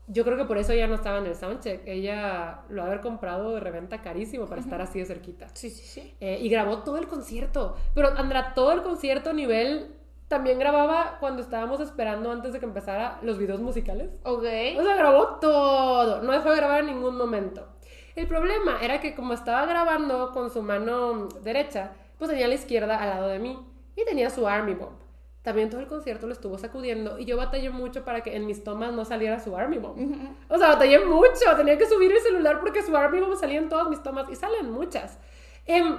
yo creo que por eso ella no estaba en el soundcheck. Ella lo ha haber comprado de reventa carísimo para estar así de cerquita. sí, sí, sí. Eh, y grabó todo el concierto. Pero Andra, todo el concierto a nivel... También grababa cuando estábamos esperando antes de que empezara los videos musicales. Ok. O sea, grabó todo. No dejó de grabar en ningún momento. El problema era que como estaba grabando con su mano derecha, pues tenía la izquierda al lado de mí. Y tenía su Army Bomb. También todo el concierto lo estuvo sacudiendo y yo batallé mucho para que en mis tomas no saliera su Army Bomb. O sea, batallé mucho. Tenía que subir el celular porque su Army Bomb salía en todas mis tomas y salen muchas. Em,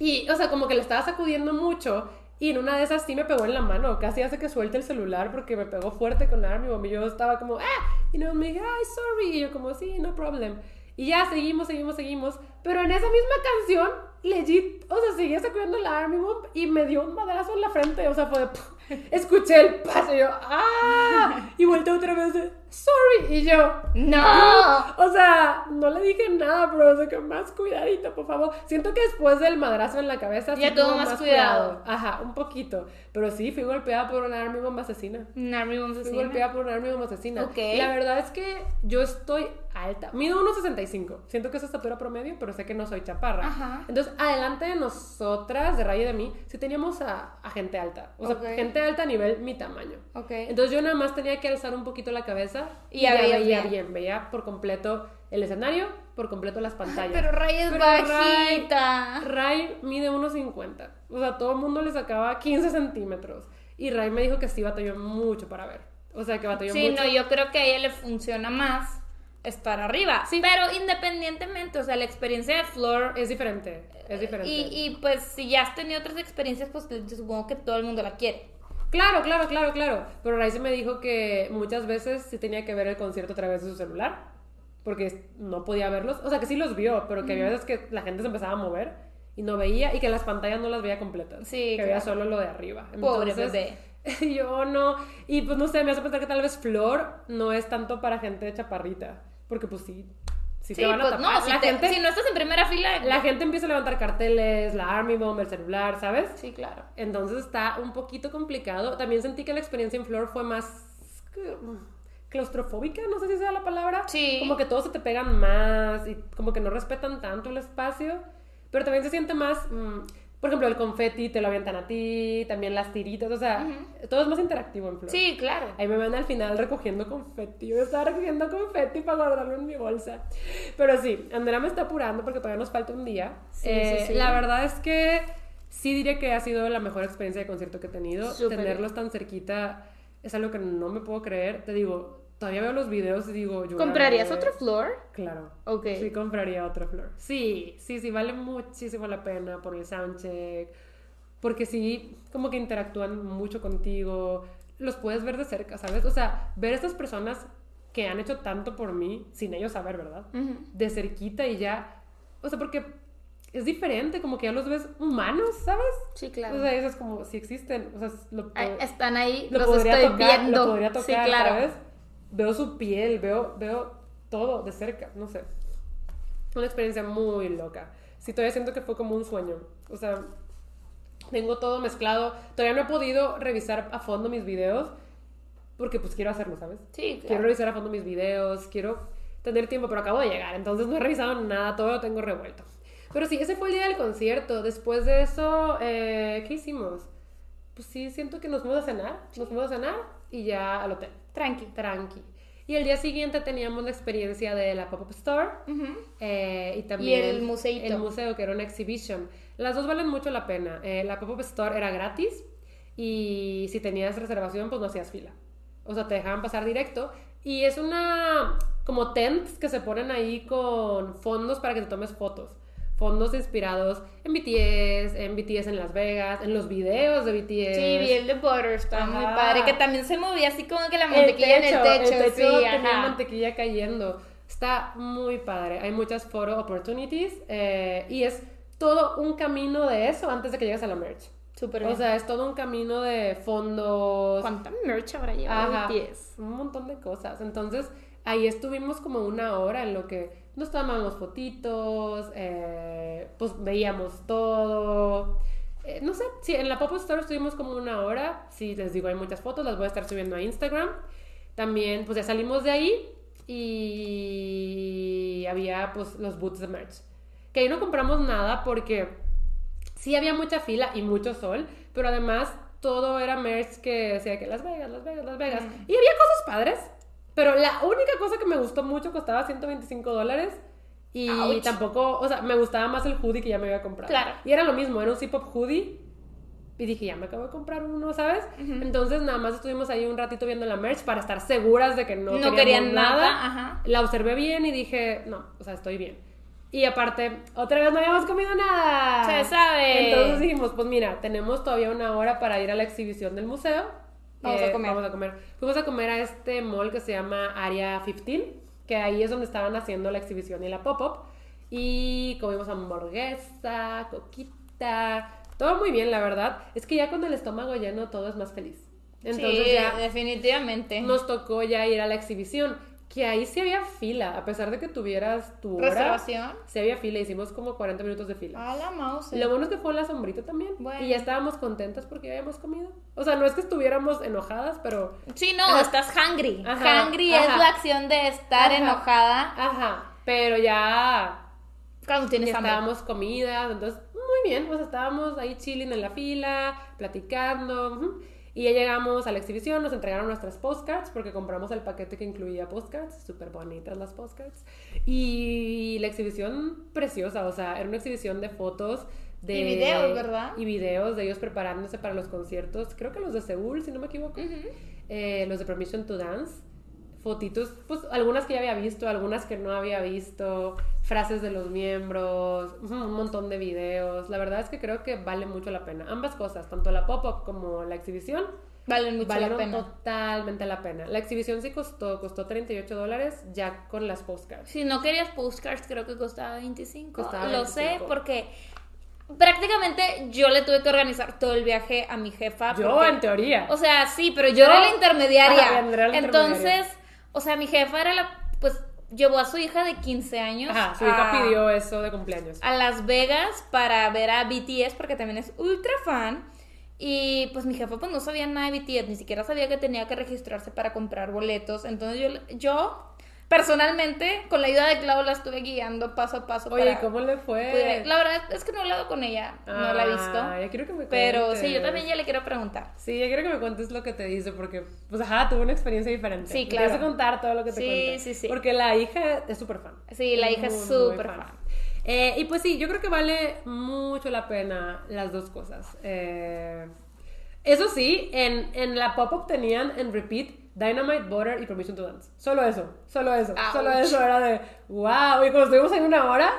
y, o sea, como que le estaba sacudiendo mucho. Y en una de esas sí me pegó en la mano. Casi hace que suelte el celular porque me pegó fuerte con la Army Bomb. Y yo estaba como, ¡ah! Y no me dije, ¡ay, sorry! Y yo, como, sí, no problem. Y ya seguimos, seguimos, seguimos. Pero en esa misma canción, legit, o sea, seguía sacudiendo la Army Bomb y me dio un madrazo en la frente. O sea, fue de. Escuché el paso y yo, ¡ah! Y volteé otra vez ¡sorry! Y yo, ¡No! o sea, no le dije nada, pero o sea, que más cuidadito, por favor. Siento que después del madrazo en la cabeza Ya sí tuvo más cuidado. Ajá, un poquito. Pero sí, fui golpeada por una army bomba asesina. Un Army Bomb Fui asesina. golpeada por una army bomba asesina. Ok. La verdad es que yo estoy alta. Mido 1.65. Siento que es estatura promedio, pero sé que no soy chaparra. Ajá. Entonces, adelante de nosotras, de Rayo de mí, sí teníamos a, a gente alta. O sea, gente alta a nivel mi tamaño. Ok. Entonces yo nada más tenía que alzar un poquito la cabeza Y ya veías veía bien. Veía por completo el escenario, por completo las pantallas. Pero Ray es Pero Ray- bajita. Ray mide 1.50. O sea, todo el mundo le sacaba 15 centímetros. Y Ray me dijo que sí batalló mucho para ver. O sea, que batalló Sí, mucho. no, yo creo que a ella le funciona más estar arriba. Sí. Pero independientemente, o sea, la experiencia de Flor. Es diferente, es diferente. Y, y pues si ya has tenido otras experiencias, pues yo supongo que todo el mundo la quiere. Claro, claro, claro, claro. Pero se me dijo que muchas veces sí tenía que ver el concierto a través de su celular. Porque no podía verlos. O sea, que sí los vio, pero que había veces que la gente se empezaba a mover y no veía y que las pantallas no las veía completas. Sí, Que veía claro. solo lo de arriba. Pobre Entonces, bebé. Yo no. Y pues no sé, me hace pensar que tal vez Flor no es tanto para gente chaparrita. Porque pues sí. Sí, Sí, te van a pues tapar. no, si, la, te- gente, si no estás en primera fila. la gente empieza a levantar carteles, la Army Bomb, el celular, ¿sabes? Sí, claro. Entonces está un poquito complicado. También sentí que la experiencia en Flor fue más mm, claustrofóbica, no sé si sea la palabra. Sí. Como que todos se te pegan más y como que no respetan tanto el espacio. Pero también se siente más, mm, por ejemplo, el confeti te lo avientan a ti, también las tiritas, o sea, todo es más interactivo en Flor. Sí, claro. Ahí me ven al final recogiendo confeti. Yo estaba recogiendo confeti para guardarlo en mi bolsa. Pero sí, Andrea me está apurando porque todavía nos falta un día. Sí, Eh, sí, sí. La verdad es que sí diré que ha sido la mejor experiencia de concierto que he tenido. Súper Tenerlos tan cerquita es algo que no me puedo creer. Te digo, todavía veo los videos y digo, yo ¿Comprarías otro Flor? Claro. Ok. Sí, compraría otra flor. Sí, sí, sí, vale muchísimo la pena por el soundcheck. Porque sí, como que interactúan mucho contigo. Los puedes ver de cerca, ¿sabes? O sea, ver a estas personas que han hecho tanto por mí, sin ellos saber, ¿verdad? Ujú. De cerquita y ya. O sea, porque es diferente, como que ya los ves humanos, ¿sabes? Sí, claro. O sea, eso es como si existen. O sea, lo, Ay, están ahí, lo los podría estoy tocar, viendo. Lo podría tocar, sí, claro. ¿sabes? Veo su piel, veo, veo todo de cerca, no sé. Una experiencia muy loca. Sí, todavía siento que fue como un sueño. O sea, tengo todo mezclado. Todavía no he podido revisar a fondo mis videos porque pues quiero hacerlo, ¿sabes? Sí, Quiero claro. revisar a fondo mis videos, quiero tener tiempo, pero acabo de llegar, entonces no he revisado nada, todo lo tengo revuelto. Pero sí, ese fue el día del concierto. Después de eso, eh, ¿qué hicimos? pues sí, siento que nos fuimos a cenar, nos fuimos a cenar y ya al hotel. Tranqui. Tranqui. Y el día siguiente teníamos la experiencia de la Pop-Up Store eh, y también el museito. el museo, que era una exhibition. Las dos valen mucho la pena. Eh, la Pop-Up Store era gratis y si tenías reservación, pues no hacías fila. O sea, te dejaban pasar directo. Y es una como tents que se ponen ahí con fondos para que te tomes fotos. Fondos inspirados en BTS, en BTS en Las Vegas, en los videos de BTS. Sí, vi el de Butter, está muy padre. Que también se movía así como que la El mantequilla en el techo. el techo sí, tenía ajá. mantequilla cayendo. Está muy padre. Hay muchas photo opportunities eh, y es todo un camino de eso antes de que llegues a la merch. Súper O bien. sea, es todo un camino de fondos. ¿Cuánta merch habrá llevado BTS? un montón de cosas. Entonces, ahí estuvimos como una hora en lo que nos tomábamos fotitos, eh, pues veíamos todo. Eh, no sé, sí, en la Pop Store estuvimos como una hora. Sí, les digo, hay muchas fotos, las voy a estar subiendo a Instagram. También, pues ya salimos de ahí y había pues los boots de merch. Que ahí no compramos nada porque sí había mucha fila y mucho sol, pero además todo era merch que decía que Las Vegas, Las Vegas, Las Vegas. Y había cosas padres, pero la única cosa que me gustó mucho costaba 125 dólares. Y Ouch. tampoco, o sea, me gustaba más el hoodie que ya me había comprado. Claro. Y era lo mismo, era un zip-up hoodie. Y dije, ya me acabo de comprar uno, ¿sabes? Entonces nada más estuvimos ahí un ratito viendo la merch para estar seguras de que no, No querían nada. nada, ajá. La observé bien y dije, no, o sea, estoy bien. Y aparte, otra vez no habíamos comido nada. Se sabe. Entonces dijimos, pues mira, tenemos todavía una hora para ir a la exhibición del museo. Vamos a comer. Vamos a comer. Fuimos a comer a este mall que se llama Area 15, que ahí es donde estaban haciendo la exhibición y la pop-up. Y comimos hamburguesa, coquita, todo muy bien, la verdad. Es que ya con el estómago lleno todo es más feliz. Entonces sí, ya definitivamente. nos tocó ya ir a la exhibición, que ahí sí había fila, a pesar de que tuvieras tu hora. ¿Reservación? Sí había fila, hicimos como 40 minutos de fila. A la mouse. Lo bueno es que fue en la sombrita también. Bueno. Y ya estábamos contentas porque ya habíamos comido. O sea, no es que estuviéramos enojadas, pero. Sí, no, estás hungry. Ajá, hungry ajá. es la acción de estar Ajá. enojada Ajá. Pero ya. cuando tienes ya estábamos comidas. Entonces, muy bien. Pues estábamos ahí chilling en la fila, platicando. ujú. Y ya llegamos a la exhibición, nos entregaron nuestras postcards porque compramos el paquete que incluía postcards, súper bonitas las postcards. Y la exhibición preciosa, o sea, era una exhibición de fotos. De, Y videos, ¿verdad? Y videos de ellos preparándose para los conciertos, creo que los de Seúl, si no me equivoco, Eh, los de Permission to Dance, fotitos, pues algunas que ya había visto, algunas que no había visto, frases de los miembros, un montón de videos. La verdad es que creo que vale mucho la pena. Ambas cosas, tanto la pop-up como la exhibición, Valen mucho valieron la pena. totalmente la pena. La exhibición sí costó, costó 38 dólares ya con las postcards. Si no querías postcards, creo que costaba 25. Costaba Lo sé 25. porque prácticamente yo le tuve que organizar todo el viaje a mi jefa. Yo, porque- en teoría. O sea, sí, pero yo, Yo- era la intermediaria. Ajá, era la Entonces, intermediaria. o sea, mi jefa era la. Llevó a su hija de 15 años. Ajá, su hija a- pidió eso de cumpleaños. a Las Vegas para ver a BTS porque también es ultra fan. Y pues mi jefa pues no sabía nada de BTS, ni siquiera sabía que tenía que registrarse para comprar boletos. Entonces yo, yo personalmente, con la ayuda de Clau, la estuve guiando paso a paso. Oye, para ¿cómo le fue? pudiera- La verdad es que no he hablado con ella, no la he visto. Ah, ya quiero que me Pero sí, yo también ya le quiero preguntar. Sí, yo quiero que me cuentes lo que te dice, porque, pues, ajá, tuve una experiencia diferente. Sí, claro. tienes que contar todo lo que te Sí, cuenta. sí, sí. Porque la hija es súper fan. Sí, la hija es muy, súper fan. Eh, y pues sí, yo creo que vale mucho la pena las dos cosas. Eh, eso sí, en, en la pop-up tenían en repeat Dynamite, Butter y Permission to Dance. Solo eso, solo eso, Ouch. solo eso era de wow. Y cuando estuvimos en una hora,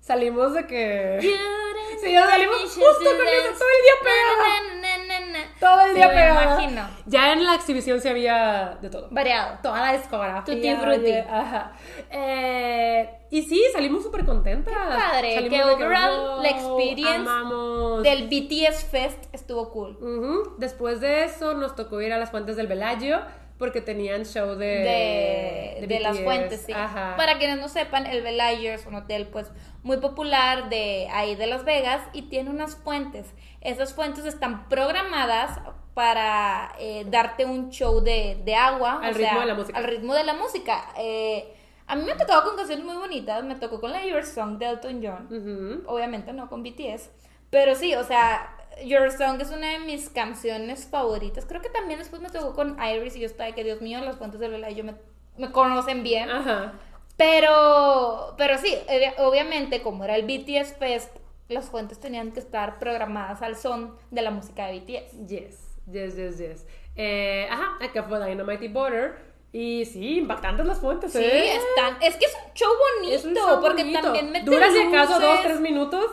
salimos de que... Sí, ya salimos justo con eso, todo el día pegada. Todo el día pegada. imagino. Ya en la exhibición sí había de todo. Variado. Toda la discografía. Tutti frutti. oye, Ajá. Eh, y sí, salimos súper contentas. padre, Salimos que overall, la experience amamos. Del BTS Fest estuvo cool. Ujú. Después de eso nos tocó ir a las fuentes del Bellagio porque tenían show de... de, de las fuentes, sí. Ajá. Para quienes no sepan, el Bellagio es un hotel pues muy popular de ahí de Las Vegas y tiene unas fuentes. Esas fuentes están programadas para eh, darte un show de, de agua. Al o ritmo sea, de la música. Al ritmo de la música. Eh, a mí me ha tocado con canciones muy bonitas. Me tocó con la Your Song de Elton John. Obviamente no con BTS. Pero sí, o sea, Your Song es una de mis canciones favoritas. Creo que también después me tocó con Iris y yo estaba de que, Dios mío, las fuentes del Velayo me, me conocen bien. Ajá. Pero, pero sí, obvia- obviamente, como era el BTS Fest, las fuentes tenían que estar programadas al son de la música de BTS. Yes, yes, yes, yes. Eh, ajá, acá fue Dynamite y Butter. Y sí, impactantes las fuentes, Sí, ¿eh? están. Es que es un show bonito, un show porque bonito. también mete Dura si acaso dos, tres minutos,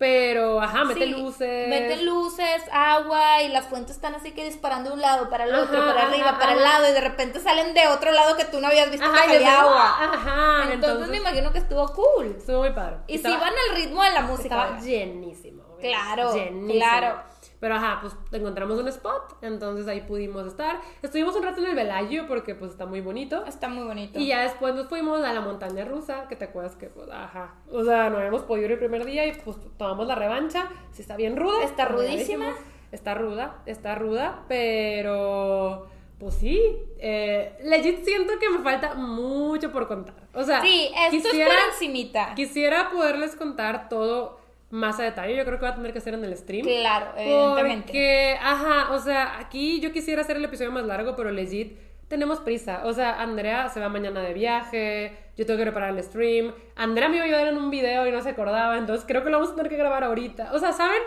pero ajá, mete Sí, luces. Mete luces, agua y las fuentes están así que disparando de un lado para el otro, Ajá, para ajá, arriba, para el lado y de repente salen de otro lado que tú no habías visto que salía agua. Ajá, entonces, me imagino que estuvo cool. Estuvo muy padre. Y si Estaba- van al ritmo de la música. Estaba llenísimo. Claro, Llenísimo. claro. Pero ajá, pues encontramos un spot, entonces ahí pudimos estar. Estuvimos un rato en el Velayo porque pues está muy bonito. Está muy bonito. Y ya después nos fuimos a la montaña rusa, que te acuerdas que, pues, ajá. O sea, no habíamos podido ir el primer día y pues tomamos la revancha. Sí está bien ruda. Está rudísima. Está ruda, está ruda, pero... Pues sí, eh, legit siento que me falta mucho por contar. O sea, sí, esto quisiera, es por encimita. quisiera poderles contar todo más a detalle. Yo creo que va a tener que ser en el stream. Claro, evidentemente. Porque, ajá, o sea, aquí yo quisiera hacer el episodio más largo, pero legit tenemos prisa. O sea, Andrea se va mañana de viaje, yo tengo que preparar el stream. Andrea me iba a ayudar en un video y no se acordaba, entonces creo que lo vamos a tener que grabar ahorita. O sea, ¿saben?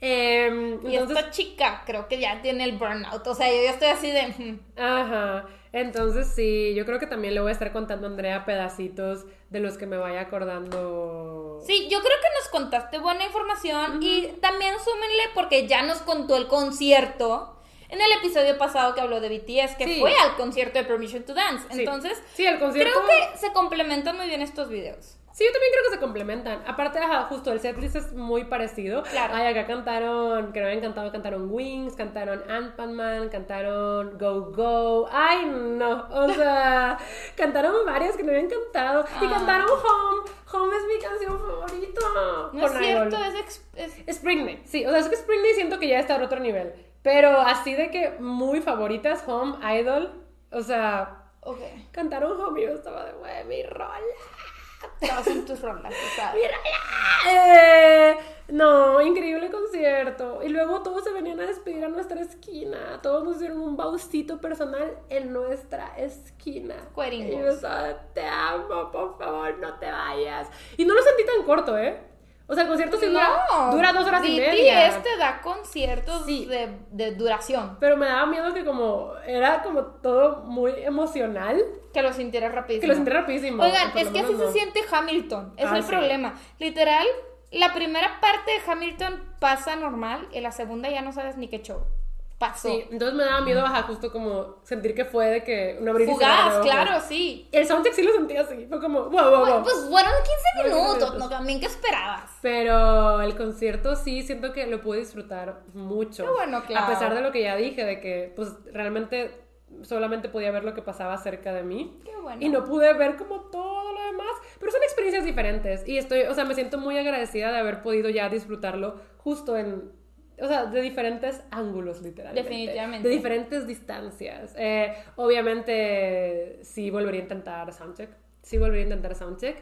Em, Y entonces, esta chica creo que ya tiene el burnout. O sea, yo ya estoy así de. mm, Ajá. Entonces sí, yo creo que también le voy a estar contando a Andrea pedacitos de los que me vaya acordando. Sí, yo creo que nos contaste buena información y también súmenle porque ya nos contó el concierto en el episodio pasado que habló de BTS, que Sí. fue al concierto de Permission to Dance. Sí. Entonces, sí, el concierto. creo que se complementan muy bien estos videos. Sí, yo también creo que se complementan. Aparte, ajá, justo el setlist es muy parecido. Claro. Ay, acá cantaron, que me habían encantado, cantaron Wings, cantaron Ant-Man, cantaron Go Go. Ay, no. O sea, cantaron varias que me habían encantado. Y Ah. cantaron Home. Home es mi canción favorita. No con es cierto, es, es- Spring Day, sí, o sea, es que Spring Day siento que ya está a otro nivel. Pero así de que muy favoritas, Home, Idol, o sea, Ok. cantaron Home y yo estaba de, güey, mi rola. Estabas en tus rolas, o sea, ¡Mi rola! Eh, no, increíble concierto. Y luego todos se venían a despedir a nuestra esquina. Todos nos dieron un bausito personal en nuestra esquina. Cueringos. Y yo estaba, te amo, por favor, no te vayas. Y no lo sentí tan corto, ¿eh? O sea, el concierto sí no. dura dos horas y BTS media. te da conciertos Sí. de, de duración. Pero me daba miedo que como era como todo muy emocional, Que lo sintieras rapidísimo. que lo sentí rapidísimo. Oigan, es que así se siente Hamilton. Es Ah, el sí. problema. Literal, la primera parte de Hamilton pasa normal y la segunda ya no sabes ni qué show. Pasó. Sí, entonces me daba miedo, ajá, justo como sentir que fue de que un abrir Fugaz, claro, sí. El soundcheck sí lo sentí así, fue como, wow, wow, wow. Pues fueron 15 Fueron 15 minutos. ¿no? También, ¿qué esperabas? Pero el concierto sí siento que lo pude disfrutar mucho. Qué bueno, claro. A pesar de lo que ya dije, de que pues realmente solamente podía ver lo que pasaba cerca de mí. Qué bueno. Y no pude ver como todo lo demás. Pero son experiencias diferentes. Y estoy, o sea, me siento muy agradecida de haber podido ya disfrutarlo justo en. O sea, de diferentes ángulos, literalmente. Definitivamente. De diferentes distancias. Eh, obviamente, sí volvería a intentar soundcheck. Sí volvería a intentar soundcheck.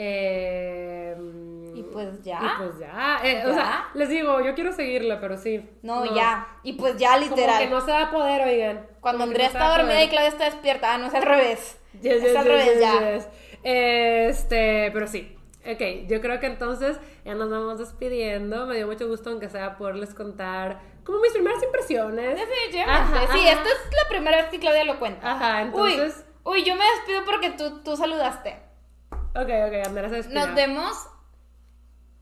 Eh, Y pues ya. Y pues ya. Eh, O sea, les digo, yo quiero seguirla, pero sí. No, ya. Y pues ya, Como literal. que no se va a poder, oigan. Cuando Como Andrea no está dormida y Claudia está despierta. Ah, no, es al revés. Yes, es yes, al yes, revés ya. Este, pero sí. Ok, yo creo que entonces ya nos vamos despidiendo. Me dio mucho gusto, aunque sea, poderles contar como mis primeras impresiones. Definitivamente. Ajá, sí, ajá. esta es la primera vez que Claudia lo cuenta. Ajá, entonces. Uy, uy, yo me despido porque tú, tú saludaste. Ok, ok, Andrea se despide. Nos vemos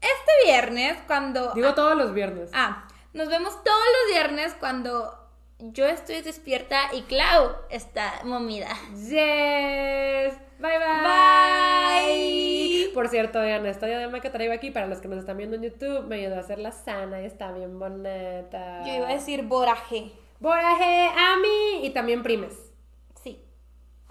este viernes cuando... Digo todos los viernes. Ah, nos vemos todos los viernes cuando yo estoy despierta y Clau está momida. Yes. Bye, bye. Bye. Por cierto, vean, esta diadema que traigo aquí, para los que nos están viendo en YouTube, me ayudó a hacerla sana y está bien bonita. Yo iba a decir boraje. Boraje, Ami y también Primes.